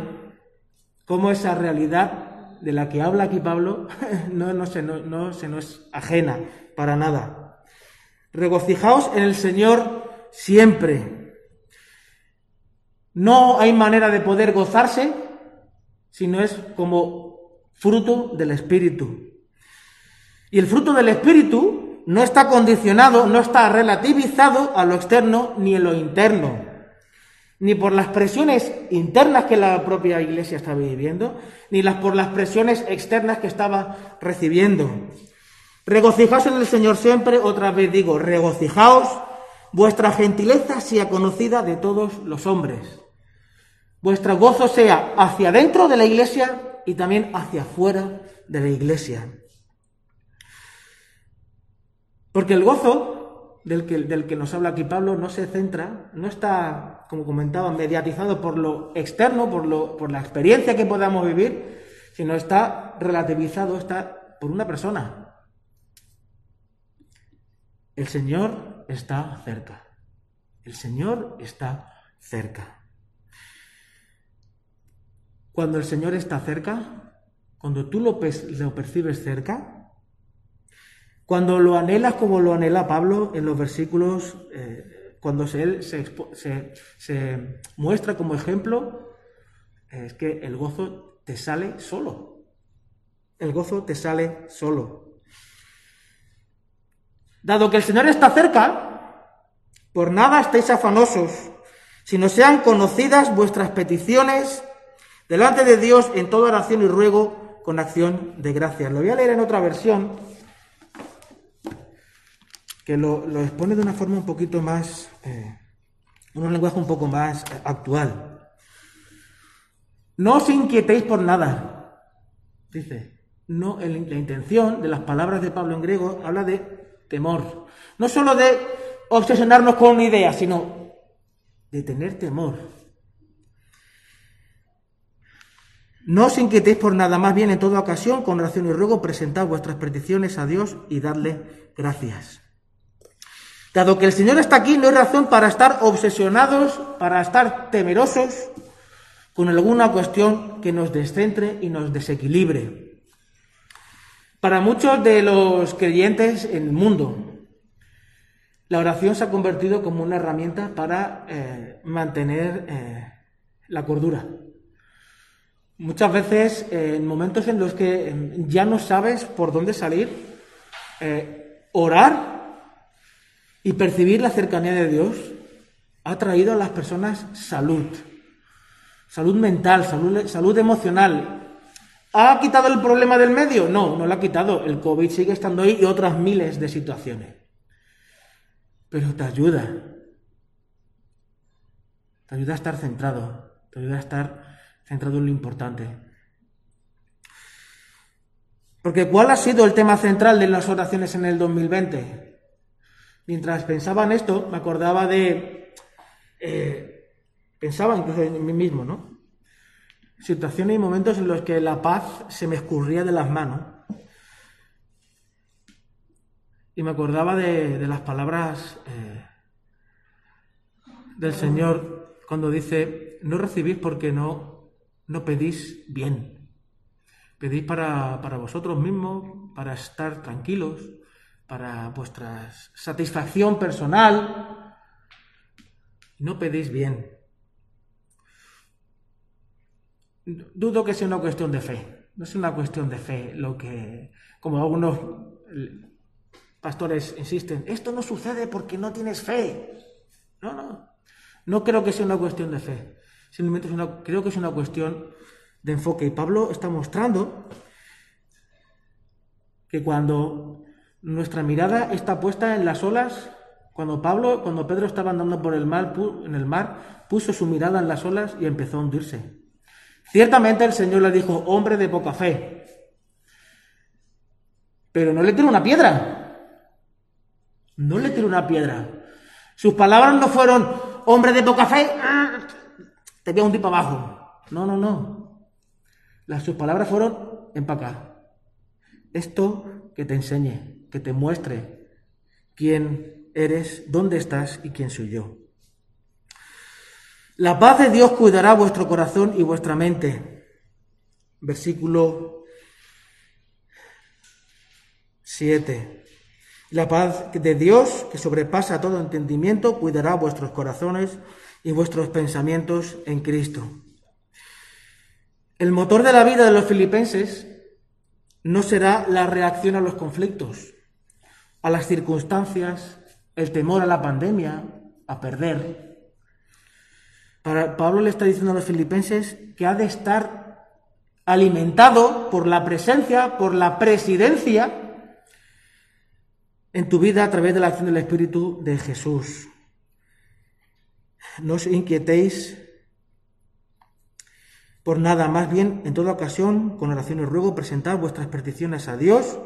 G: cómo esa realidad de la que habla aquí Pablo no, no, se, no, se nos ajena para nada. Regocijaos en el Señor siempre. No hay manera de poder gozarse si no es como fruto del Espíritu. Y el fruto del Espíritu no está condicionado, no está relativizado a lo externo ni a lo interno ni por las presiones internas que la propia iglesia estaba viviendo, ni las por las presiones externas que estaba recibiendo. Regocijaos en el Señor siempre, otra vez digo, regocijaos, vuestra gentileza sea conocida de todos los hombres. Vuestro gozo sea hacia dentro de la iglesia y también hacia afuera de la iglesia. Porque el gozo del que, del que nos habla aquí Pablo no se centra, no está como comentaba, mediatizado por lo externo, por, lo, por la experiencia que podamos vivir, sino está relativizado, está por una persona. El Señor está cerca. El Señor está cerca. Cuando el Señor está cerca, cuando tú lo, percibes cerca, cuando lo anhelas como lo anhela Pablo en los versículos eh, cuando él se, muestra como ejemplo, es que el gozo te sale solo. El gozo te sale solo. Dado que el Señor está cerca, por nada estéis afanosos, sino sean conocidas vuestras peticiones delante de Dios en toda oración y ruego con acción de gracias. Lo voy a leer en otra versión que lo, expone de una forma un poquito más, eh, un lenguaje un poco más actual. No os inquietéis por nada, dice. No, la intención de las palabras de Pablo en griego habla de temor. No solo de obsesionarnos con una idea, sino de tener temor. No os inquietéis por nada, más bien en toda ocasión, con oración y ruego, presentad vuestras peticiones a Dios y dadle gracias. Dado que el Señor está aquí, no hay razón para estar obsesionados, para estar temerosos con alguna cuestión que nos descentre y nos desequilibre. Para muchos de los creyentes en el mundo, la oración se ha convertido como una herramienta para eh, mantener eh, la cordura. Muchas veces, eh, en momentos en los que ya no sabes por dónde salir, orar y percibir la cercanía de Dios ha traído a las personas salud, salud mental, salud, salud emocional. ¿Ha quitado el problema del medio? No, no lo ha quitado. El COVID sigue estando ahí y otras miles de situaciones. Pero te ayuda. Te ayuda a estar centrado. Te ayuda a estar centrado en lo importante. Porque ¿cuál ha sido el tema central de las oraciones en el 2020? Mientras pensaba en esto, me acordaba de... Eh, pensaba incluso en mí mismo, ¿no? Situaciones y momentos en los que la paz se me escurría de las manos. Y me acordaba de, las palabras eh, del Señor cuando dice, no recibís porque no, no pedís bien. Pedís para, para vosotros mismos, para estar tranquilos, para vuestra satisfacción personal. No pedís bien. Dudo que sea una cuestión de fe. No es una cuestión de fe lo que, como algunos pastores insisten, esto no sucede porque no tienes fe. No, no. No creo que sea una cuestión de fe. Simplemente creo que es una cuestión de enfoque. Y Pablo está mostrando que cuando nuestra mirada está puesta en las olas. Cuando Pablo, cuando Pedro estaba andando por el mar, en el mar, puso su mirada en las olas y empezó a hundirse. Ciertamente el Señor le dijo, hombre de poca fe. Pero no le tiró una piedra. No le tiró una piedra. Sus palabras no fueron, hombre de poca fe, te voy a hundir abajo. No, no, no. Las, sus palabras fueron, empaca. Esto que te enseñe, que te muestre quién eres, dónde estás y quién soy yo. La paz de Dios cuidará vuestro corazón y vuestra mente. Versículo 7. La paz de Dios, que sobrepasa todo entendimiento, cuidará vuestros corazones y vuestros pensamientos en Cristo. El motor de la vida de los filipenses no será la reacción a los conflictos, a las circunstancias, el temor a la pandemia, a perder, Pablo le está diciendo a los filipenses que ha de estar alimentado por la presencia, por la presidencia en tu vida a través de la acción del Espíritu de Jesús. No os inquietéis por nada, más bien en toda ocasión, con oración y ruego, presentad vuestras peticiones a Dios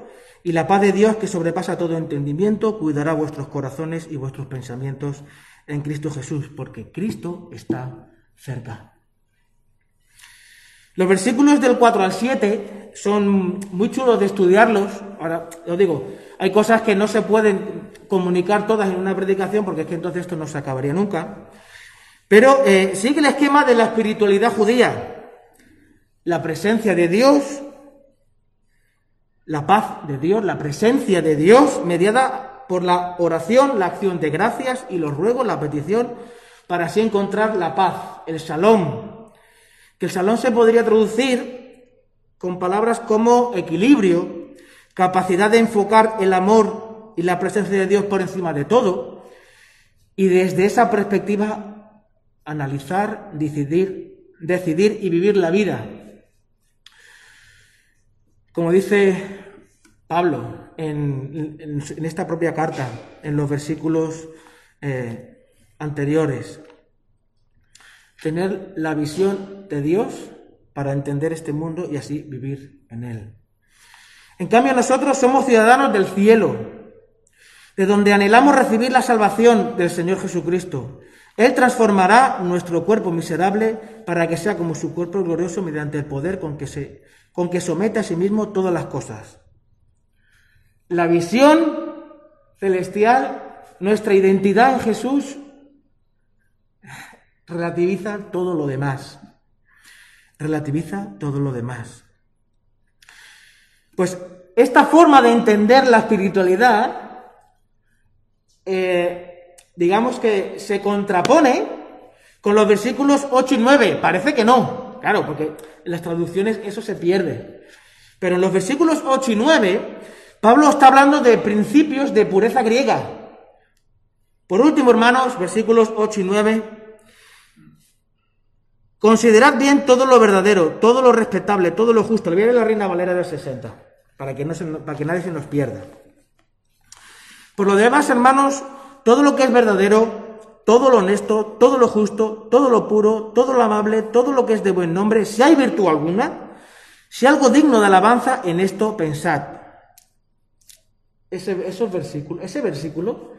G: y la paz de Dios que sobrepasa todo entendimiento cuidará vuestros corazones y vuestros pensamientos en Cristo Jesús, porque Cristo está cerca. Los versículos del 4 al 7 son muy chulos de estudiarlos. Ahora, os digo, hay cosas que no se pueden comunicar todas en una predicación porque es que entonces esto no se acabaría nunca. Pero eh, sigue el esquema de la espiritualidad judía. La presencia de Dios, la paz de Dios, la presencia de Dios mediada por la oración, la acción de gracias y los ruegos, la petición, para así encontrar la paz, el salón. Que el salón se podría traducir con palabras como equilibrio, capacidad de enfocar el amor y la presencia de Dios por encima de todo, y desde esa perspectiva analizar, decidir, decidir y vivir la vida. Como dice Pablo, en, esta propia carta, en los versículos eh, anteriores. Tener la visión de Dios para entender este mundo y así vivir en él. En cambio, nosotros somos ciudadanos del cielo, de donde anhelamos recibir la salvación del Señor Jesucristo. Él transformará nuestro cuerpo miserable para que sea como su cuerpo glorioso mediante el poder con que, se, con que somete a sí mismo todas las cosas. La visión celestial, nuestra identidad en Jesús, relativiza todo lo demás. Relativiza todo lo demás. Pues esta forma de entender la espiritualidad, eh, digamos que se contrapone con los versículos 8 y 9. Parece que no, claro, porque en las traducciones eso se pierde. Pero en los versículos 8 y 9 Pablo está hablando de principios de pureza griega. Por último, hermanos, versículos 8 y 9. Considerad bien todo lo verdadero, todo lo respetable, todo lo justo. Le voy a la Reina Valera del 60, para que, no para que nadie se nos pierda. Por lo demás, hermanos, todo lo que es verdadero, todo lo honesto, todo lo justo, todo lo puro, todo lo amable, todo lo que es de buen nombre, si hay virtud alguna, si algo digno de alabanza, en esto pensad. Ese, esos versículos, ese versículo,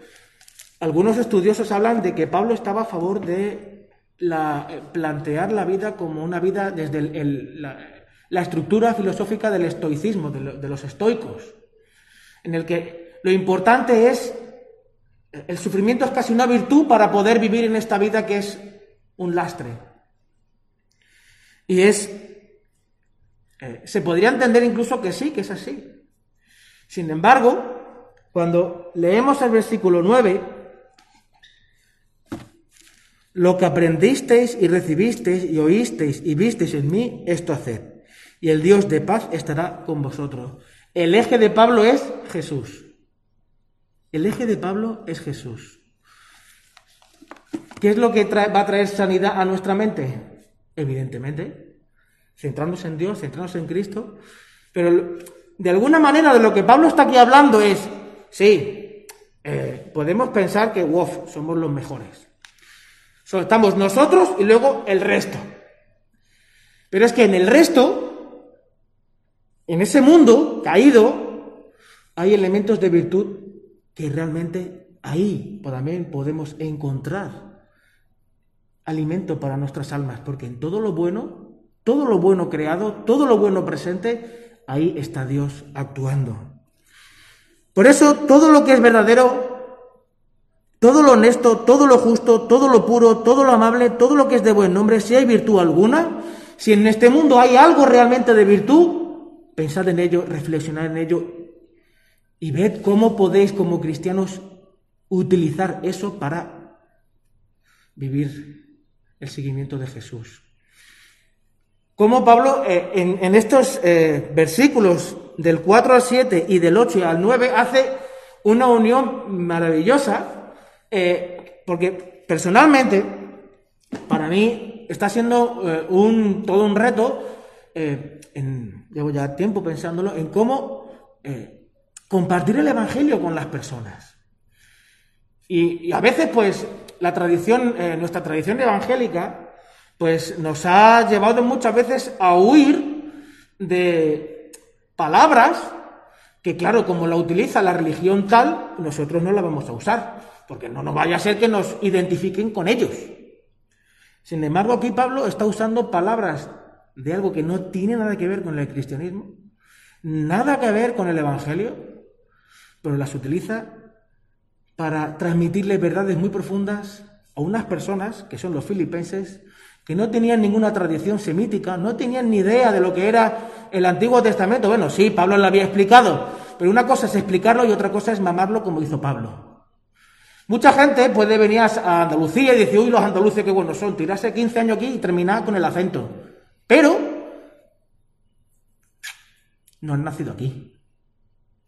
G: algunos estudiosos hablan de que Pablo estaba a favor de eh, plantear la vida como una vida desde la, estructura filosófica del estoicismo, de, los estoicos, en el que lo importante es, el sufrimiento es casi una virtud para poder vivir en esta vida que es un lastre. Y es, eh, se podría entender incluso que sí, que es así. Sin embargo, cuando leemos el versículo 9, lo que aprendisteis y recibisteis y oísteis y visteis en mí, esto haced. Y el Dios de paz estará con vosotros. El eje de Pablo es Jesús. El eje de Pablo es Jesús. ¿Qué es lo que va a traer sanidad a nuestra mente? Evidentemente, centrarnos en Dios, centrarnos en Cristo. Pero de alguna manera de lo que Pablo está aquí hablando es sí, eh, podemos pensar que, wow, somos los mejores. estamos nosotros y luego el resto. Pero es que en el resto, en ese mundo caído, hay elementos de virtud que realmente ahí también podemos encontrar alimento para nuestras almas, porque en todo lo bueno, todo lo bueno creado, todo lo bueno presente, ahí está Dios actuando. Por eso todo lo que es verdadero, todo lo honesto, todo lo justo, todo lo puro, todo lo amable, todo lo que es de buen nombre, si hay virtud alguna, si en este mundo hay algo realmente de virtud, pensad en ello, reflexionad en ello y ved cómo podéis como cristianos utilizar eso para vivir el seguimiento de Jesús. Como Pablo eh, en, estos eh, versículos del 4 al 7 y del 8 al 9 hace una unión maravillosa, eh, porque personalmente, para mí, está siendo un, todo un reto, llevo ya tiempo pensándolo, en cómo compartir el Evangelio con las personas. Y, a veces, pues, la tradición, nuestra tradición evangélica, pues nos ha llevado muchas veces a huir de palabras que, claro, como la utiliza la religión tal, nosotros no la vamos a usar, porque no nos vaya a ser que nos identifiquen con ellos. Sin embargo, aquí Pablo está usando palabras de algo que no tiene nada que ver con el cristianismo, nada que ver con el Evangelio, pero las utiliza para transmitirle verdades muy profundas a unas personas, que son los filipenses, que no tenían ninguna tradición semítica, no tenían ni idea de lo que era el Antiguo Testamento. Bueno, sí, Pablo lo había explicado, pero una cosa es explicarlo y otra cosa es mamarlo como hizo Pablo. Mucha gente puede venir a Andalucía y decir, uy, los andaluces qué buenos son, tirarse 15 años aquí y terminar con el acento. Pero no han nacido aquí.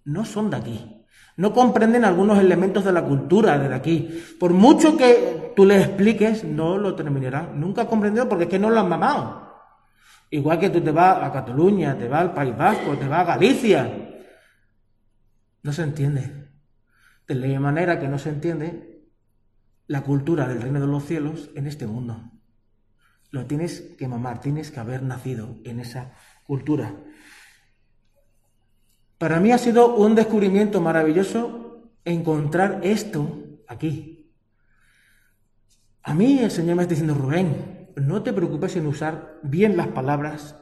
G: No son de aquí. No comprenden algunos elementos de la cultura de aquí. Por mucho que tú les expliques, no lo terminarán. Nunca comprendido porque es que no lo han mamado. Igual que tú te vas a Cataluña, te vas al País Vasco, te vas a Galicia. No se entiende. De la manera que no se entiende la cultura del reino de los cielos en este mundo. Lo tienes que mamar, tienes que haber nacido en esa cultura. Para mí ha sido un descubrimiento maravilloso encontrar esto aquí. A mí el Señor me está diciendo, Rubén, no te preocupes en usar bien las palabras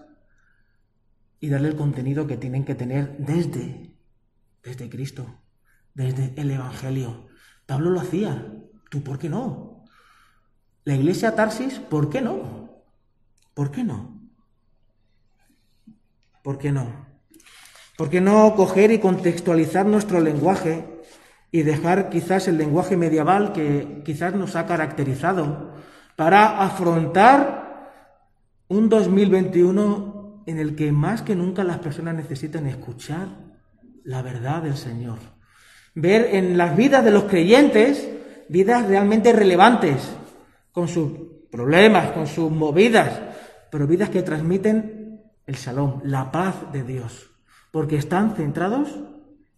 G: y darle el contenido que tienen que tener desde, desde Cristo, desde el Evangelio. Pablo lo hacía, ¿tú por qué no? La iglesia Tarsis, ¿por qué no? ¿Por qué no? ¿Por qué no? ¿Por qué no coger y contextualizar nuestro lenguaje y dejar quizás el lenguaje medieval que quizás nos ha caracterizado para afrontar un 2021 en el que más que nunca las personas necesitan escuchar la verdad del Señor? Ver en las vidas de los creyentes vidas realmente relevantes, con sus problemas, con sus movidas, pero vidas que transmiten el salón, la paz de Dios porque están centrados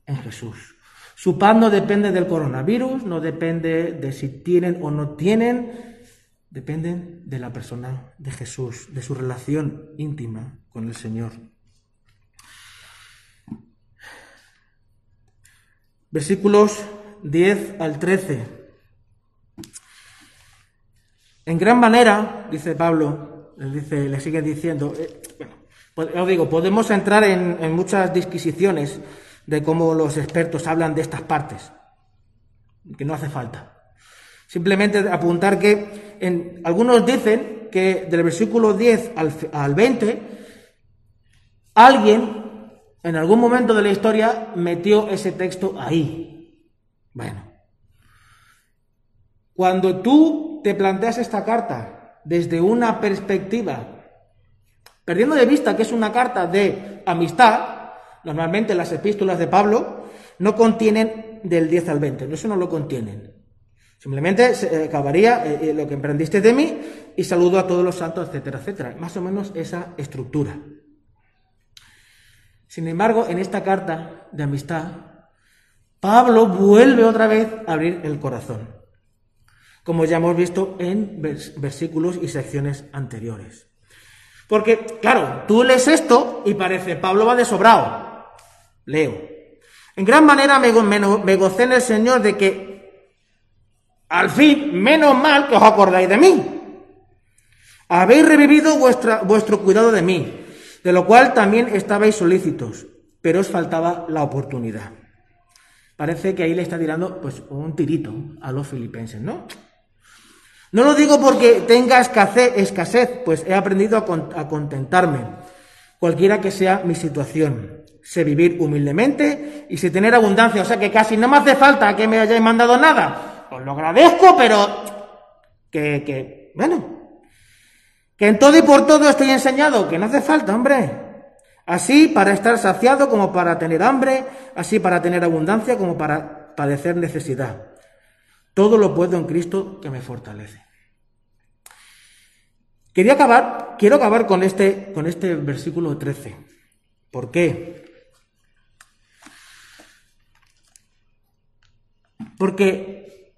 G: en Jesús. Su paz no depende del coronavirus, no depende de si tienen o no tienen, dependen de la persona de Jesús, de su relación íntima con el Señor. Versículos 10 al 13. En gran manera, dice Pablo, le, dice, le sigue diciendo, eh, pues, os digo, podemos entrar en, muchas disquisiciones de cómo los expertos hablan de estas partes, que no hace falta. Simplemente apuntar que en, algunos dicen que del versículo 10 al, al 20, alguien en algún momento de la historia metió ese texto ahí. Bueno, cuando tú te planteas esta carta desde una perspectiva Perdiendo de vista que es una carta de amistad, normalmente las epístolas de Pablo no contienen del 10 al 20, eso no lo contienen. Simplemente se acabaría eh, eh, lo que emprendiste de mí y saludo a todos los santos, etcétera, etcétera. Más o menos esa estructura. Sin embargo, en esta carta de amistad, Pablo vuelve otra vez a abrir el corazón, como ya hemos visto en versículos y secciones anteriores. Porque, claro, tú lees esto y parece, Pablo va de sobrado. Leo. En gran manera me, me me gocé en el Señor de que, al fin, menos mal que os acordáis de mí. Habéis revivido vuestra, vuestro cuidado de mí, de lo cual también estabais solícitos, pero os faltaba la oportunidad. Parece que ahí le está tirando pues un tirito a los filipenses, ¿no? No lo digo porque tenga escasez, escasez pues he aprendido a, a contentarme, cualquiera que sea mi situación. Sé vivir humildemente y sé tener abundancia, o sea que casi no me hace falta que me hayáis mandado nada. Os lo agradezco, pero que, que bueno, que en todo y por todo estoy enseñado, que no hace falta, hombre. Así para estar saciado como para tener hambre, así para tener abundancia como para padecer necesidad. Todo lo puedo en Cristo que me fortalece. Quería acabar, quiero acabar con este, con este versículo 13. ¿Por qué? Porque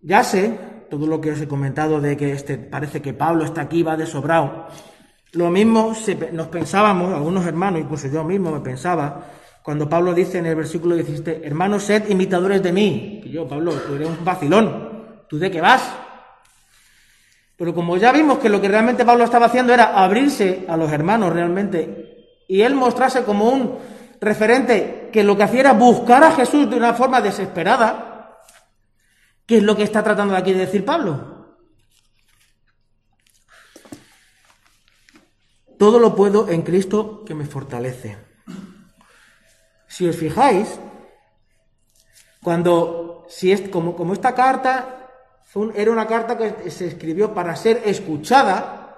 G: ya sé todo lo que os he comentado de que este, parece que Pablo está aquí, va de sobrado. Lo mismo se nos pensábamos, algunos hermanos, incluso yo mismo me pensaba, cuando Pablo dice en el versículo 17, hermanos, sed imitadores de mí. Yo, Pablo, tú eres un vacilón. ¿Tú de qué vas? Pero como ya vimos que lo que realmente Pablo estaba haciendo era abrirse a los hermanos realmente y él mostrarse como un referente que lo que hacía era buscar a Jesús de una forma desesperada, ¿qué es lo que está tratando aquí de decir Pablo? Todo lo puedo en Cristo que me fortalece. Si os fijáis, cuando, si es como, como esta carta era una carta que se escribió para ser escuchada,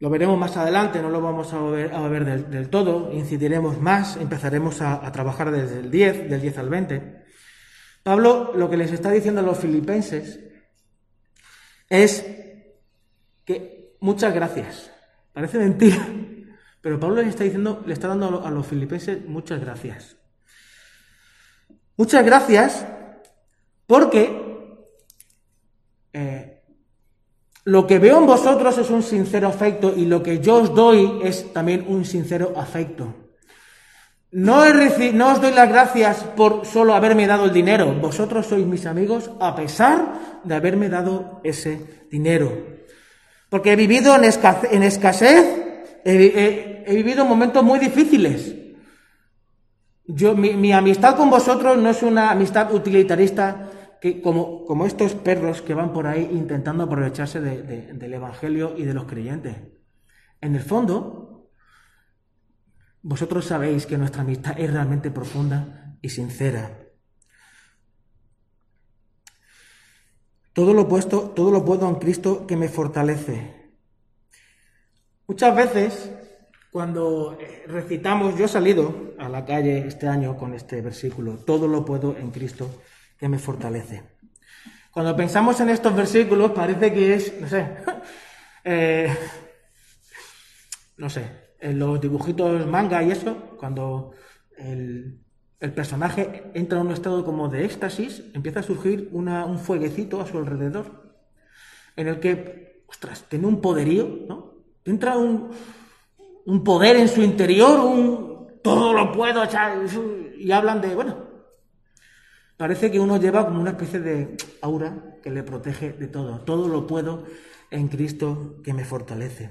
G: lo veremos más adelante, no lo vamos a ver, a ver del, del todo, incidiremos más, empezaremos a, a trabajar desde el 10, del 10 al 20. Pablo lo que les está diciendo a los filipenses es que muchas gracias. Parece mentira, pero Pablo les está diciendo, le está dando a lo- a los filipenses muchas gracias. Muchas gracias porque eh, lo que veo en vosotros es un sincero afecto y lo que yo os doy es también un sincero afecto. No, no os doy las gracias por solo haberme dado el dinero. Vosotros sois mis amigos a pesar de haberme dado ese dinero. Porque he vivido en escasez, he, vi- he- he vivido momentos muy difíciles. Yo, mi, mi amistad con vosotros no es una amistad utilitarista que, como, como estos perros que van por ahí intentando aprovecharse de- de- del Evangelio y de los creyentes. En el fondo, vosotros sabéis que nuestra amistad es realmente profunda y sincera. Todo lo puesto, todo lo puedo en Cristo que me fortalece. Muchas veces, cuando eh, recitamos, yo he salido a la calle este año con este versículo, todo lo puedo en Cristo que me fortalece. Cuando pensamos en estos versículos, parece que es, no sé, eh, no sé, en los dibujitos manga y eso, cuando el, el personaje entra en un estado como de éxtasis, empieza a surgir una- un fueguecito a su alrededor, en el que, ostras, tiene un poderío, ¿no? Entra un, un poder en su interior, un todo lo puedo, echar", y hablan de, bueno, parece que uno lleva como una especie de aura que le protege de todo, todo lo puedo en Cristo que me fortalece.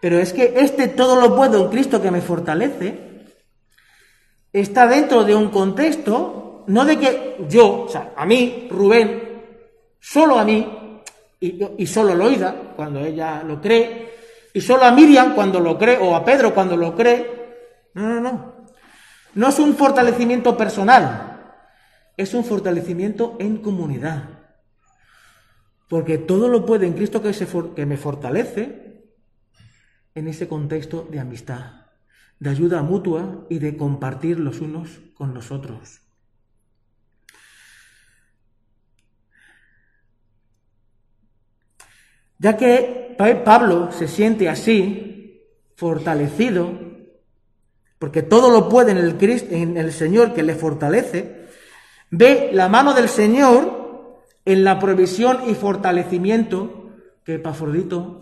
G: Pero es que este todo lo puedo en Cristo que me fortalece está dentro de un contexto, no de que yo, o sea, a mí, Rubén, solo a mí, y, y solo Loida, cuando ella lo cree, y solo a Miriam cuando lo cree, o a Pedro cuando lo cree. No, no, no. No es un fortalecimiento personal, es un fortalecimiento en comunidad. Porque todo lo puede en Cristo que, se for- que me fortalece en ese contexto de amistad, de ayuda mutua y de compartir los unos con los otros. Ya que Pa- Pablo se siente así, fortalecido, porque todo lo puede en el, Crist- en el Señor que le fortalece, ve la mano del Señor en la provisión y fortalecimiento que Epafrodito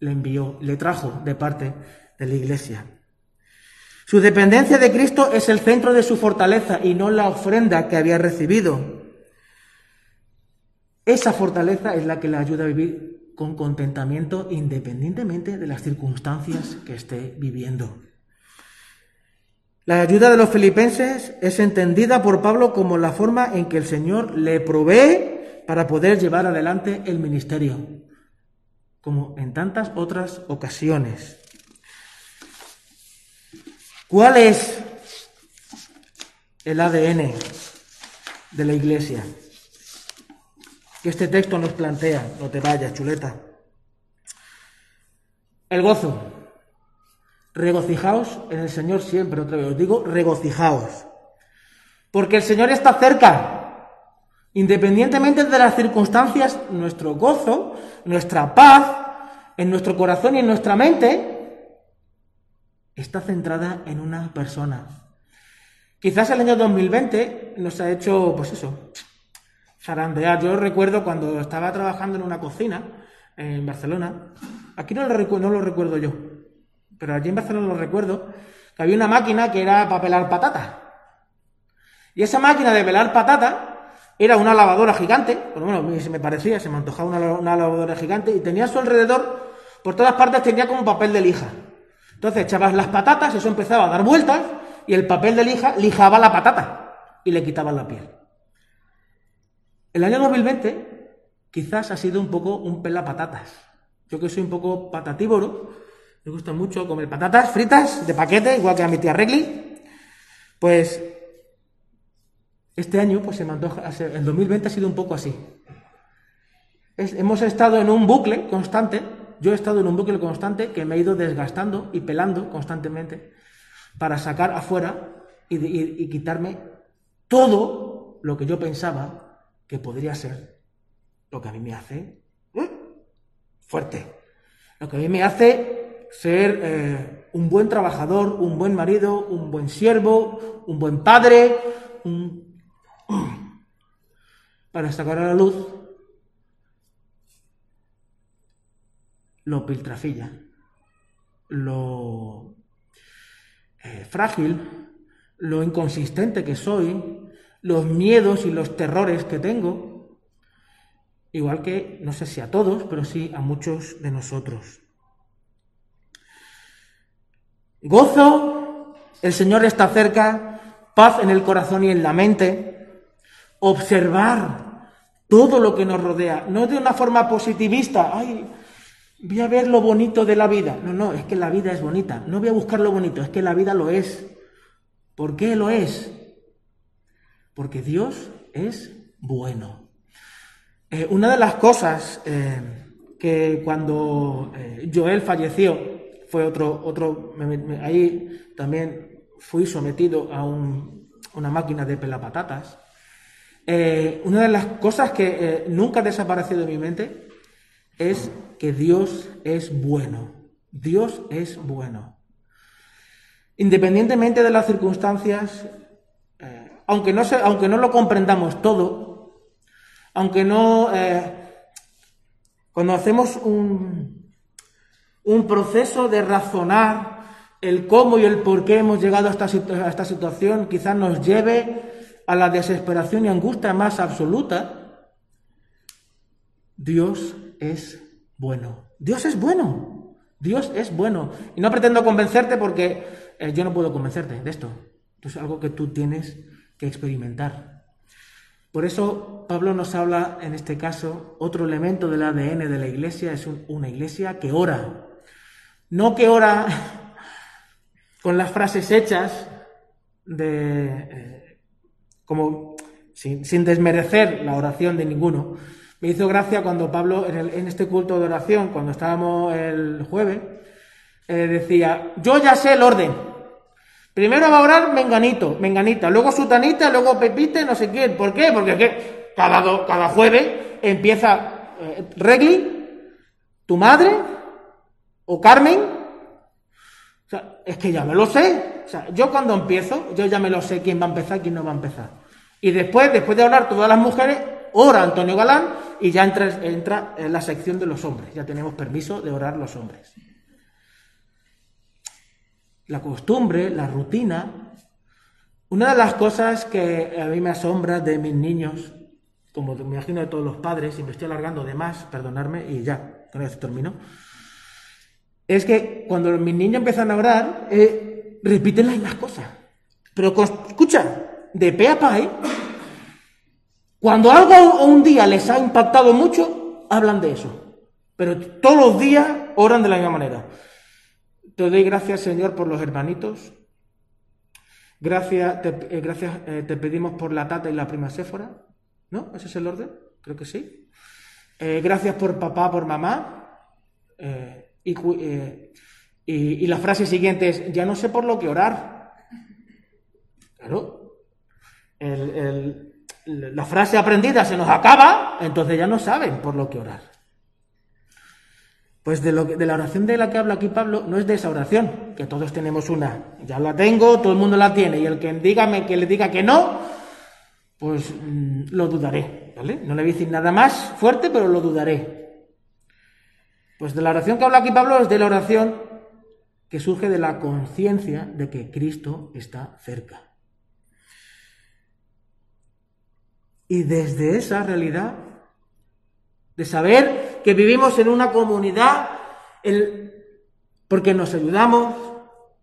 G: le envió, le trajo de parte de la iglesia. Su dependencia de Cristo es el centro de su fortaleza y no la ofrenda que había recibido. Esa fortaleza es la que le ayuda a vivir con contentamiento independientemente de las circunstancias que esté viviendo. La ayuda de los filipenses es entendida por Pablo como la forma en que el Señor le provee para poder llevar adelante el ministerio, como en tantas otras ocasiones. ¿Cuál es el ADN de la iglesia? Que este texto nos plantea, no te vayas, chuleta. El gozo. Regocijaos en el Señor siempre, otra vez os digo, regocijaos. Porque el Señor está cerca. Independientemente de las circunstancias, nuestro gozo, nuestra paz, en nuestro corazón y en nuestra mente, está centrada en una persona. Quizás el año 2020 nos ha hecho, pues eso, zarandear. Yo recuerdo cuando estaba trabajando en una cocina en Barcelona, aquí no lo, no lo recuerdo yo, pero allí en Barcelona lo recuerdo, que había una máquina que era para pelar patata. Y esa máquina de pelar patata era una lavadora gigante, por lo menos a mí se me parecía, se me antojaba una, una lavadora gigante, y tenía a su alrededor, por todas partes tenía como papel de lija. Entonces echabas las patatas, eso empezaba a dar vueltas, y el papel de lija lijaba la patata y le quitaba la piel. El año 2020 quizás ha sido un poco un pelapatatas. Yo que soy un poco patatívoro, me gusta mucho comer patatas fritas de paquete, igual que a mi tía Regli. Pues este año, pues se me antoja, el 2020 ha sido un poco así. Hemos estado en un bucle constante, yo he estado en un bucle constante que me he ido desgastando y pelando constantemente para sacar afuera y quitarme todo lo que yo pensaba que podría ser lo que a mí me hace ¿eh? fuerte, lo que a mí me hace ser eh, un buen trabajador, un buen marido, un buen siervo, un buen padre, para sacar a la luz lo piltrafilla, lo eh, frágil, lo inconsistente que soy, los miedos y los terrores que tengo, igual que, no sé si a todos, pero sí a muchos de nosotros. Gozo, el Señor está cerca, paz en el corazón y en la mente, observar todo lo que nos rodea, no de una forma positivista, ay, voy a ver lo bonito de la vida. No, no, es que la vida es bonita. No voy a buscar lo bonito, es que la vida lo es. ¿Por qué lo es? Porque Dios es bueno. Una de las cosas que cuando Joel falleció, fue otro, otro ahí también fui sometido a un- una máquina de pelapatatas. Una de las cosas que nunca ha desaparecido de mi mente es que Dios es bueno. Dios es bueno. Independientemente de las circunstancias, aunque, no se- aunque no lo comprendamos todo, aunque no... eh, cuando hacemos un, un proceso de razonar el cómo y el por qué hemos llegado a esta, a esta situación, quizás nos lleve a la desesperación y angustia más absoluta, Dios es bueno. Dios es bueno. Dios es bueno. Y no pretendo convencerte porque eh, yo no puedo convencerte de esto. Esto es algo que tú tienes que experimentar. Por eso Pablo nos habla en este caso, otro elemento del ADN de la iglesia es un- una iglesia que ora. No que ora con las frases hechas de... eh, como sin, desmerecer la oración de ninguno. Me hizo gracia cuando Pablo, en este culto de oración, cuando estábamos el jueves, eh, decía, yo ya sé el orden. Primero va a orar Menganito, Menganita, luego Sutanita, luego Pepite, no sé quién. ¿Por qué? Porque cada, do- cada jueves empieza eh, Regli, tu madre, o Carmen. O sea, es que ya me lo sé. O sea, yo cuando empiezo, yo ya me lo sé quién va a empezar quién no va a empezar. Y después, después de hablar todas las mujeres, ora Antonio Galán y ya entra, entra en la sección de los hombres. Ya tenemos permiso de orar los hombres. La costumbre, la rutina. Una de las cosas que a mí me asombra de mis niños, como me imagino de todos los padres, y me estoy alargando de más, perdonarme, y ya, con esto termino, es que cuando mis niños empiezan a orar, eh, repiten las mismas cosas. Pero escucha, de pe a pa, ¿eh? Cuando algo un día les ha impactado mucho, hablan de eso. Pero todos los días oran de la misma manera. Te doy gracias, Señor, por los hermanitos. Gracias, te, eh, gracias, eh, te pedimos por la tata y la prima Séfora. ¿No? ¿Ese es el orden? Creo que sí. Eh, gracias por papá, por mamá. Y, y, y la frase siguiente es, ya no sé por lo que orar. Claro. La frase aprendida se nos acaba, entonces ya no saben por lo que orar. Pues de, la oración de la que habla aquí Pablo, no es de esa oración, que todos tenemos una. Ya la tengo, todo el mundo la tiene, y el que, dígame, que le diga que no, pues mm, lo dudaré. No le voy a decir nada más fuerte, pero lo dudaré. Pues de la oración que habla aquí Pablo es de la oración que surge de la conciencia de que Cristo está cerca. Y desde esa realidad, de saber que vivimos en una comunidad, el- porque nos ayudamos,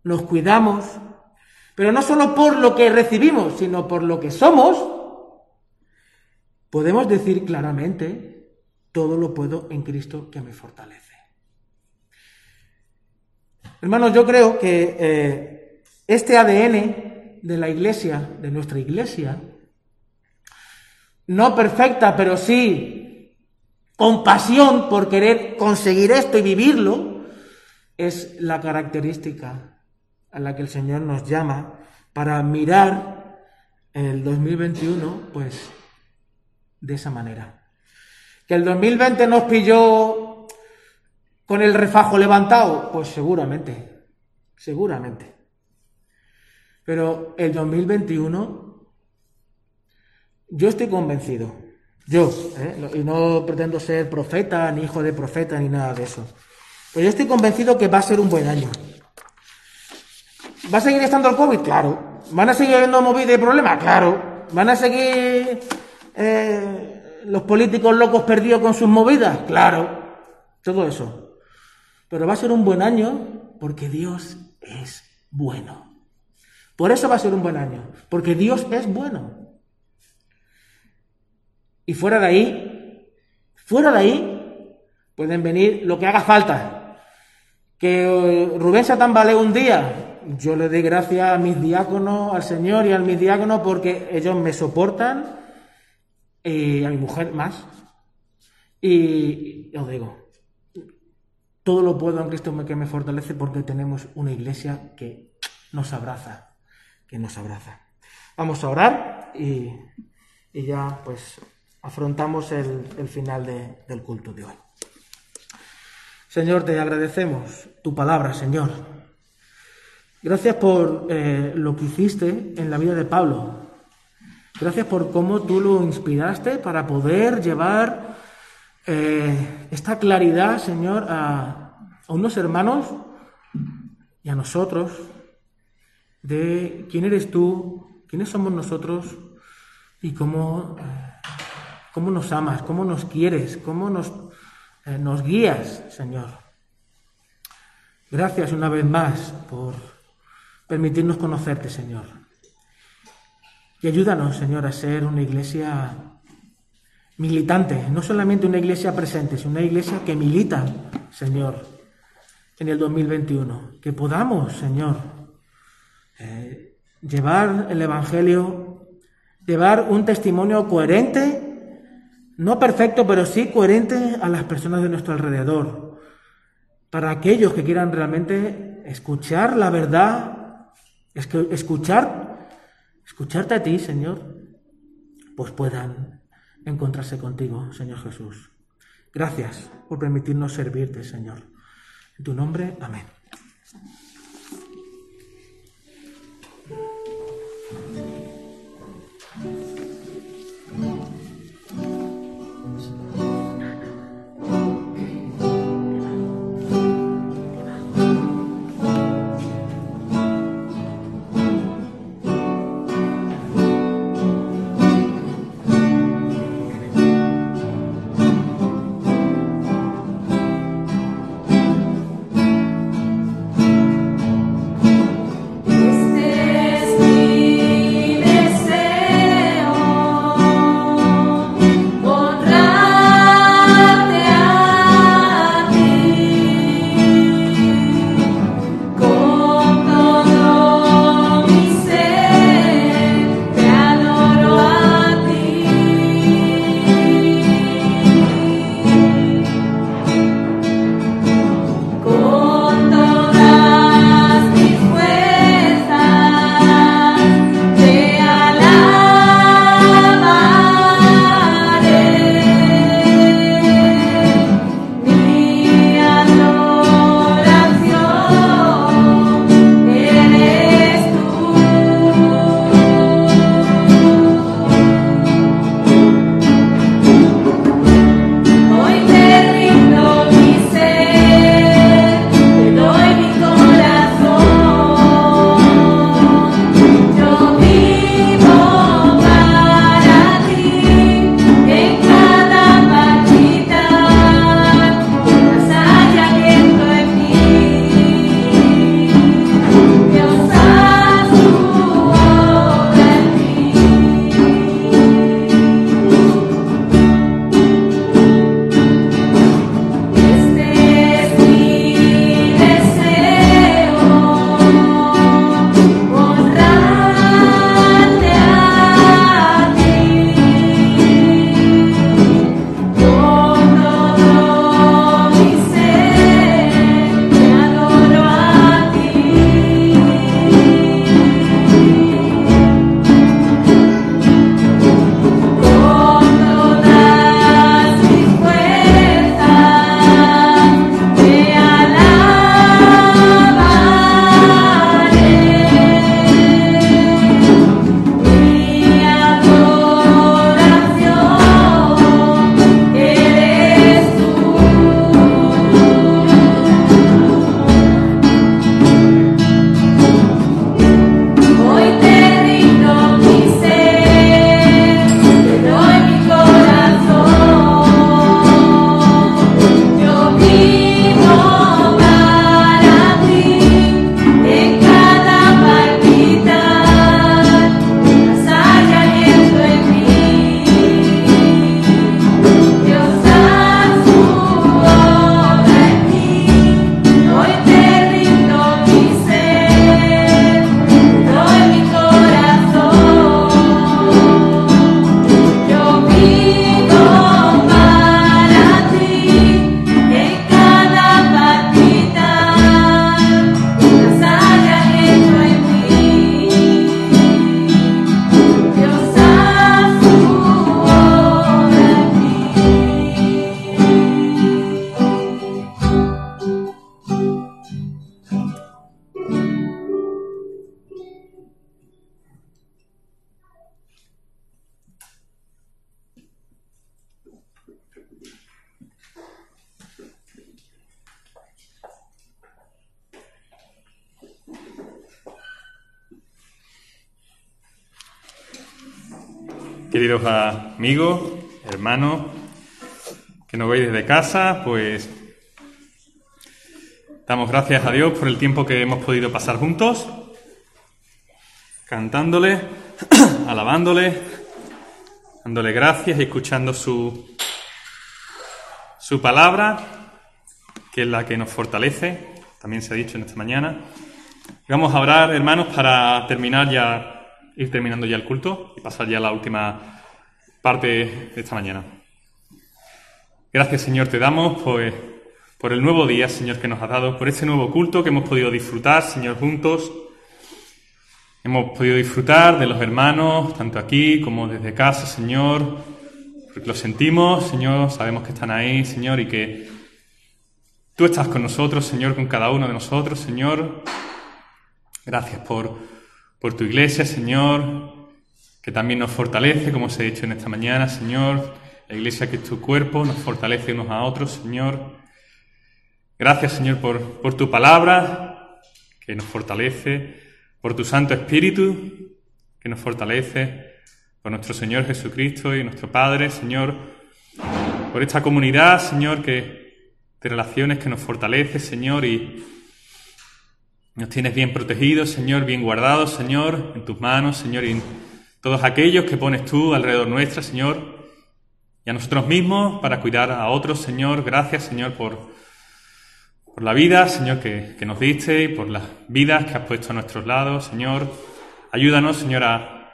G: nos cuidamos, pero no solo por lo que recibimos, sino por lo que somos, podemos decir claramente, todo lo puedo en Cristo que me fortalece. Hermanos, yo creo que eh, este ADN de la iglesia, de nuestra iglesia, no perfecta, pero sí con pasión por querer conseguir esto y vivirlo, es la característica a la que el Señor nos llama para mirar el 2021, pues de esa manera. Que el 2020 nos pilló con el refajo levantado, pues seguramente, seguramente. Pero el 2021 yo estoy convencido, yo, ¿eh? Y no pretendo ser profeta, ni hijo de profeta, ni nada de eso. Pero yo estoy convencido que va a ser un buen año. ¿Va a seguir estando el COVID? Claro. ¿Van a seguir habiendo movida y problemas? Claro. ¿Van a seguir eh, los políticos locos perdidos con sus movidas? Claro. Todo eso. Pero va a ser un buen año porque Dios es bueno. Por eso va a ser un buen año. Porque Dios es bueno. Y fuera de ahí, fuera de ahí, pueden venir lo que haga falta. Que eh, Rubén se tambaleó un día, yo le doy gracias a mis diáconos, al Señor y a mis diáconos porque ellos me soportan y a mi mujer más. Y os digo, todo lo puedo en Cristo que me fortalece porque tenemos una iglesia que nos abraza, que nos abraza. Vamos a orar y, y ya pues afrontamos el, final de- del culto de hoy. Señor, te agradecemos tu palabra, Señor. Gracias por eh, lo que hiciste en la vida de Pablo. Gracias por cómo tú lo inspiraste para poder llevar eh, esta claridad, Señor, a, a unos hermanos y a nosotros de quién eres tú, quiénes somos nosotros y cómo, eh, cómo nos amas, cómo nos quieres, cómo nos, eh, nos guías, Señor. Gracias una vez más por permitirnos conocerte, Señor. Y ayúdanos, Señor, a ser una iglesia militante, no solamente una iglesia presente, sino una iglesia que milita, Señor, en el 2021. Que podamos, Señor, eh, llevar el Evangelio, llevar un testimonio coherente, no perfecto, pero sí coherente a las personas de nuestro alrededor. Para aquellos que quieran realmente escuchar la verdad, escuchar, escucharte a ti, Señor, pues puedan encontrarse contigo, Señor Jesús. Gracias por permitirnos servirte, Señor. En tu nombre, amén.
D: Queridos amigos, hermanos, que nos veis desde casa, pues damos gracias a Dios por el tiempo que hemos podido pasar juntos, cantándole, alabándole, dándole gracias y escuchando su, su palabra, que es la que nos fortalece, también se ha dicho en esta mañana. Vamos a orar, hermanos, para terminar ya, ir terminando ya el culto y pasar ya a la última parte de esta mañana. Gracias, Señor, te damos pues, por el nuevo día, Señor, que nos has dado, por este nuevo culto que hemos podido disfrutar, Señor, juntos. Hemos podido disfrutar de los hermanos, tanto aquí como desde casa, Señor, porque lo sentimos, Señor, sabemos que están ahí, Señor, y que tú estás con nosotros, Señor, con cada uno de nosotros, Señor. Gracias por, por tu iglesia, Señor, que también nos fortalece, como os he dicho en esta mañana, Señor. La iglesia que es tu cuerpo nos fortalece unos a otros, Señor. Gracias, Señor, por, tu palabra, que nos fortalece, por tu Santo Espíritu, que nos fortalece, por nuestro Señor Jesucristo y nuestro Padre, Señor, por esta comunidad, Señor, que de relaciones que nos fortalece, Señor, y nos tienes bien protegidos, Señor, bien guardados, Señor, en tus manos, Señor, y todos aquellos que pones tú alrededor nuestra, Señor, y a nosotros mismos para cuidar a otros, Señor. Gracias, Señor, por, por la vida, Señor, que, que nos diste y por las vidas que has puesto a nuestros lados, Señor. Ayúdanos, Señor, a,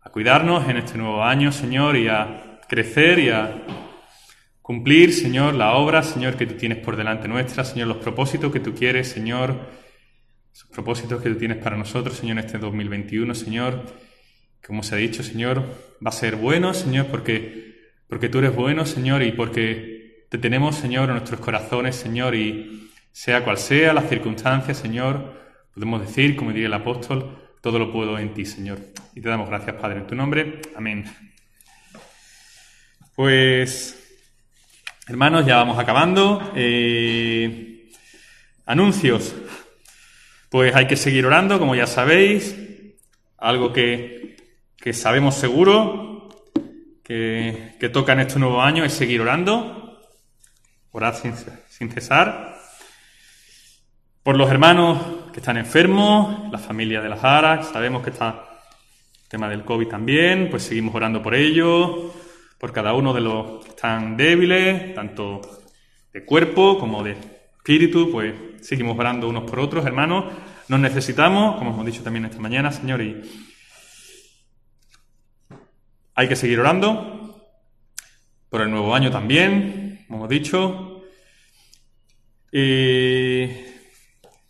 D: a cuidarnos en este nuevo año, Señor, y a crecer y a cumplir, Señor, la obra, Señor, que tú tienes por delante nuestra, Señor, los propósitos que tú quieres, Señor, propósitos que tú tienes para nosotros, Señor, en este 2021, Señor como se ha dicho, Señor, va a ser bueno, Señor, porque, porque tú eres bueno, Señor, y porque te tenemos, Señor, en nuestros corazones, Señor, y sea cual sea la circunstancia, Señor, podemos decir, como diría el apóstol, todo lo puedo en ti, Señor. Y te damos gracias, Padre, en tu nombre. Amén. Pues, hermanos, ya vamos acabando. Eh, anuncios. Pues hay que seguir orando, como ya sabéis. Algo que que sabemos seguro que, que toca en este nuevo año es seguir orando, orar sin, sin cesar, por los hermanos que están enfermos, la familia de las Aras, sabemos que está el tema del COVID también, pues seguimos orando por ellos, por cada uno de los que están débiles, tanto de cuerpo como de espíritu, pues seguimos orando unos por otros, hermanos. Nos necesitamos, como hemos dicho también esta mañana, Señor, y hay que seguir orando por el nuevo año también, como hemos dicho. Y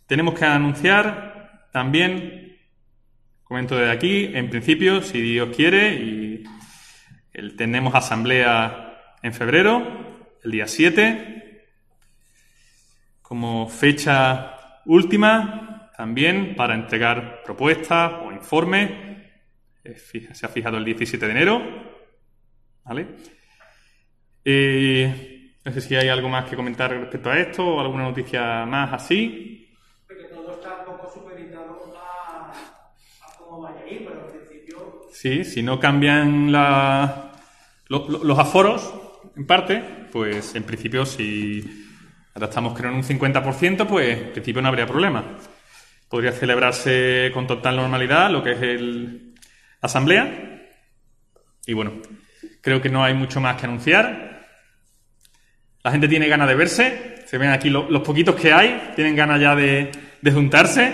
D: tenemos que anunciar también, comento desde aquí, en principio, si Dios quiere, tenemos asamblea en febrero, el día 7, como fecha última también para entregar propuestas o informes se ha fijado el 17 de enero. ¿Vale? Eh, no sé si hay algo más que comentar respecto a esto o alguna noticia más así.
G: Porque todo está un poco supeditado a, a cómo vaya a ir, pero en principio.
D: Sí, si no cambian la, lo, lo, los aforos, en parte, pues en principio si ahora estamos creo en un 50%, pues en principio no habría problema. Podría celebrarse con total normalidad lo que es el, asamblea. Y bueno, creo que no hay mucho más que anunciar. La gente tiene ganas de verse. Se ven aquí los poquitos que hay, tienen ganas ya de, juntarse.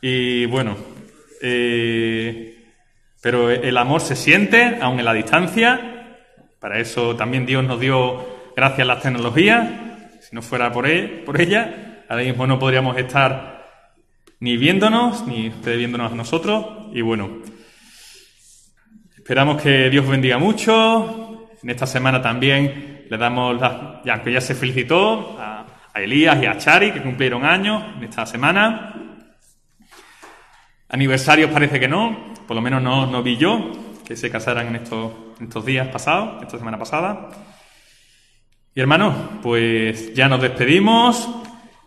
D: Y bueno, eh, pero el amor se siente, aún en la distancia. Para eso también Dios nos dio gracias a las tecnologías. Si no fuera por, él, por ella, ahora mismo no podríamos estar ni viéndonos, ni ustedes viéndonos a nosotros. Y bueno, esperamos que Dios bendiga mucho. En esta semana también le damos, la, ya, aunque ya se felicitó a, a, Elías y a Chari, que cumplieron años en esta semana. Aniversarios parece que no, por lo menos no, no vi yo que se casaran en estos, en estos días pasados, esta semana pasada. Y hermanos, pues ya nos despedimos,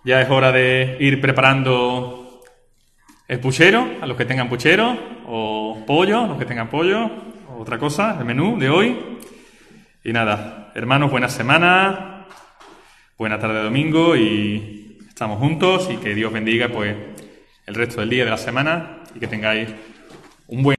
D: ya es hora de ir preparando el puchero, a los que tengan puchero, o pollo, los que tengan pollo, otra cosa, el menú de hoy. Y nada, hermanos, buena semana, buena tarde de domingo y estamos juntos y que Dios bendiga pues el resto del día de la semana y que tengáis un buen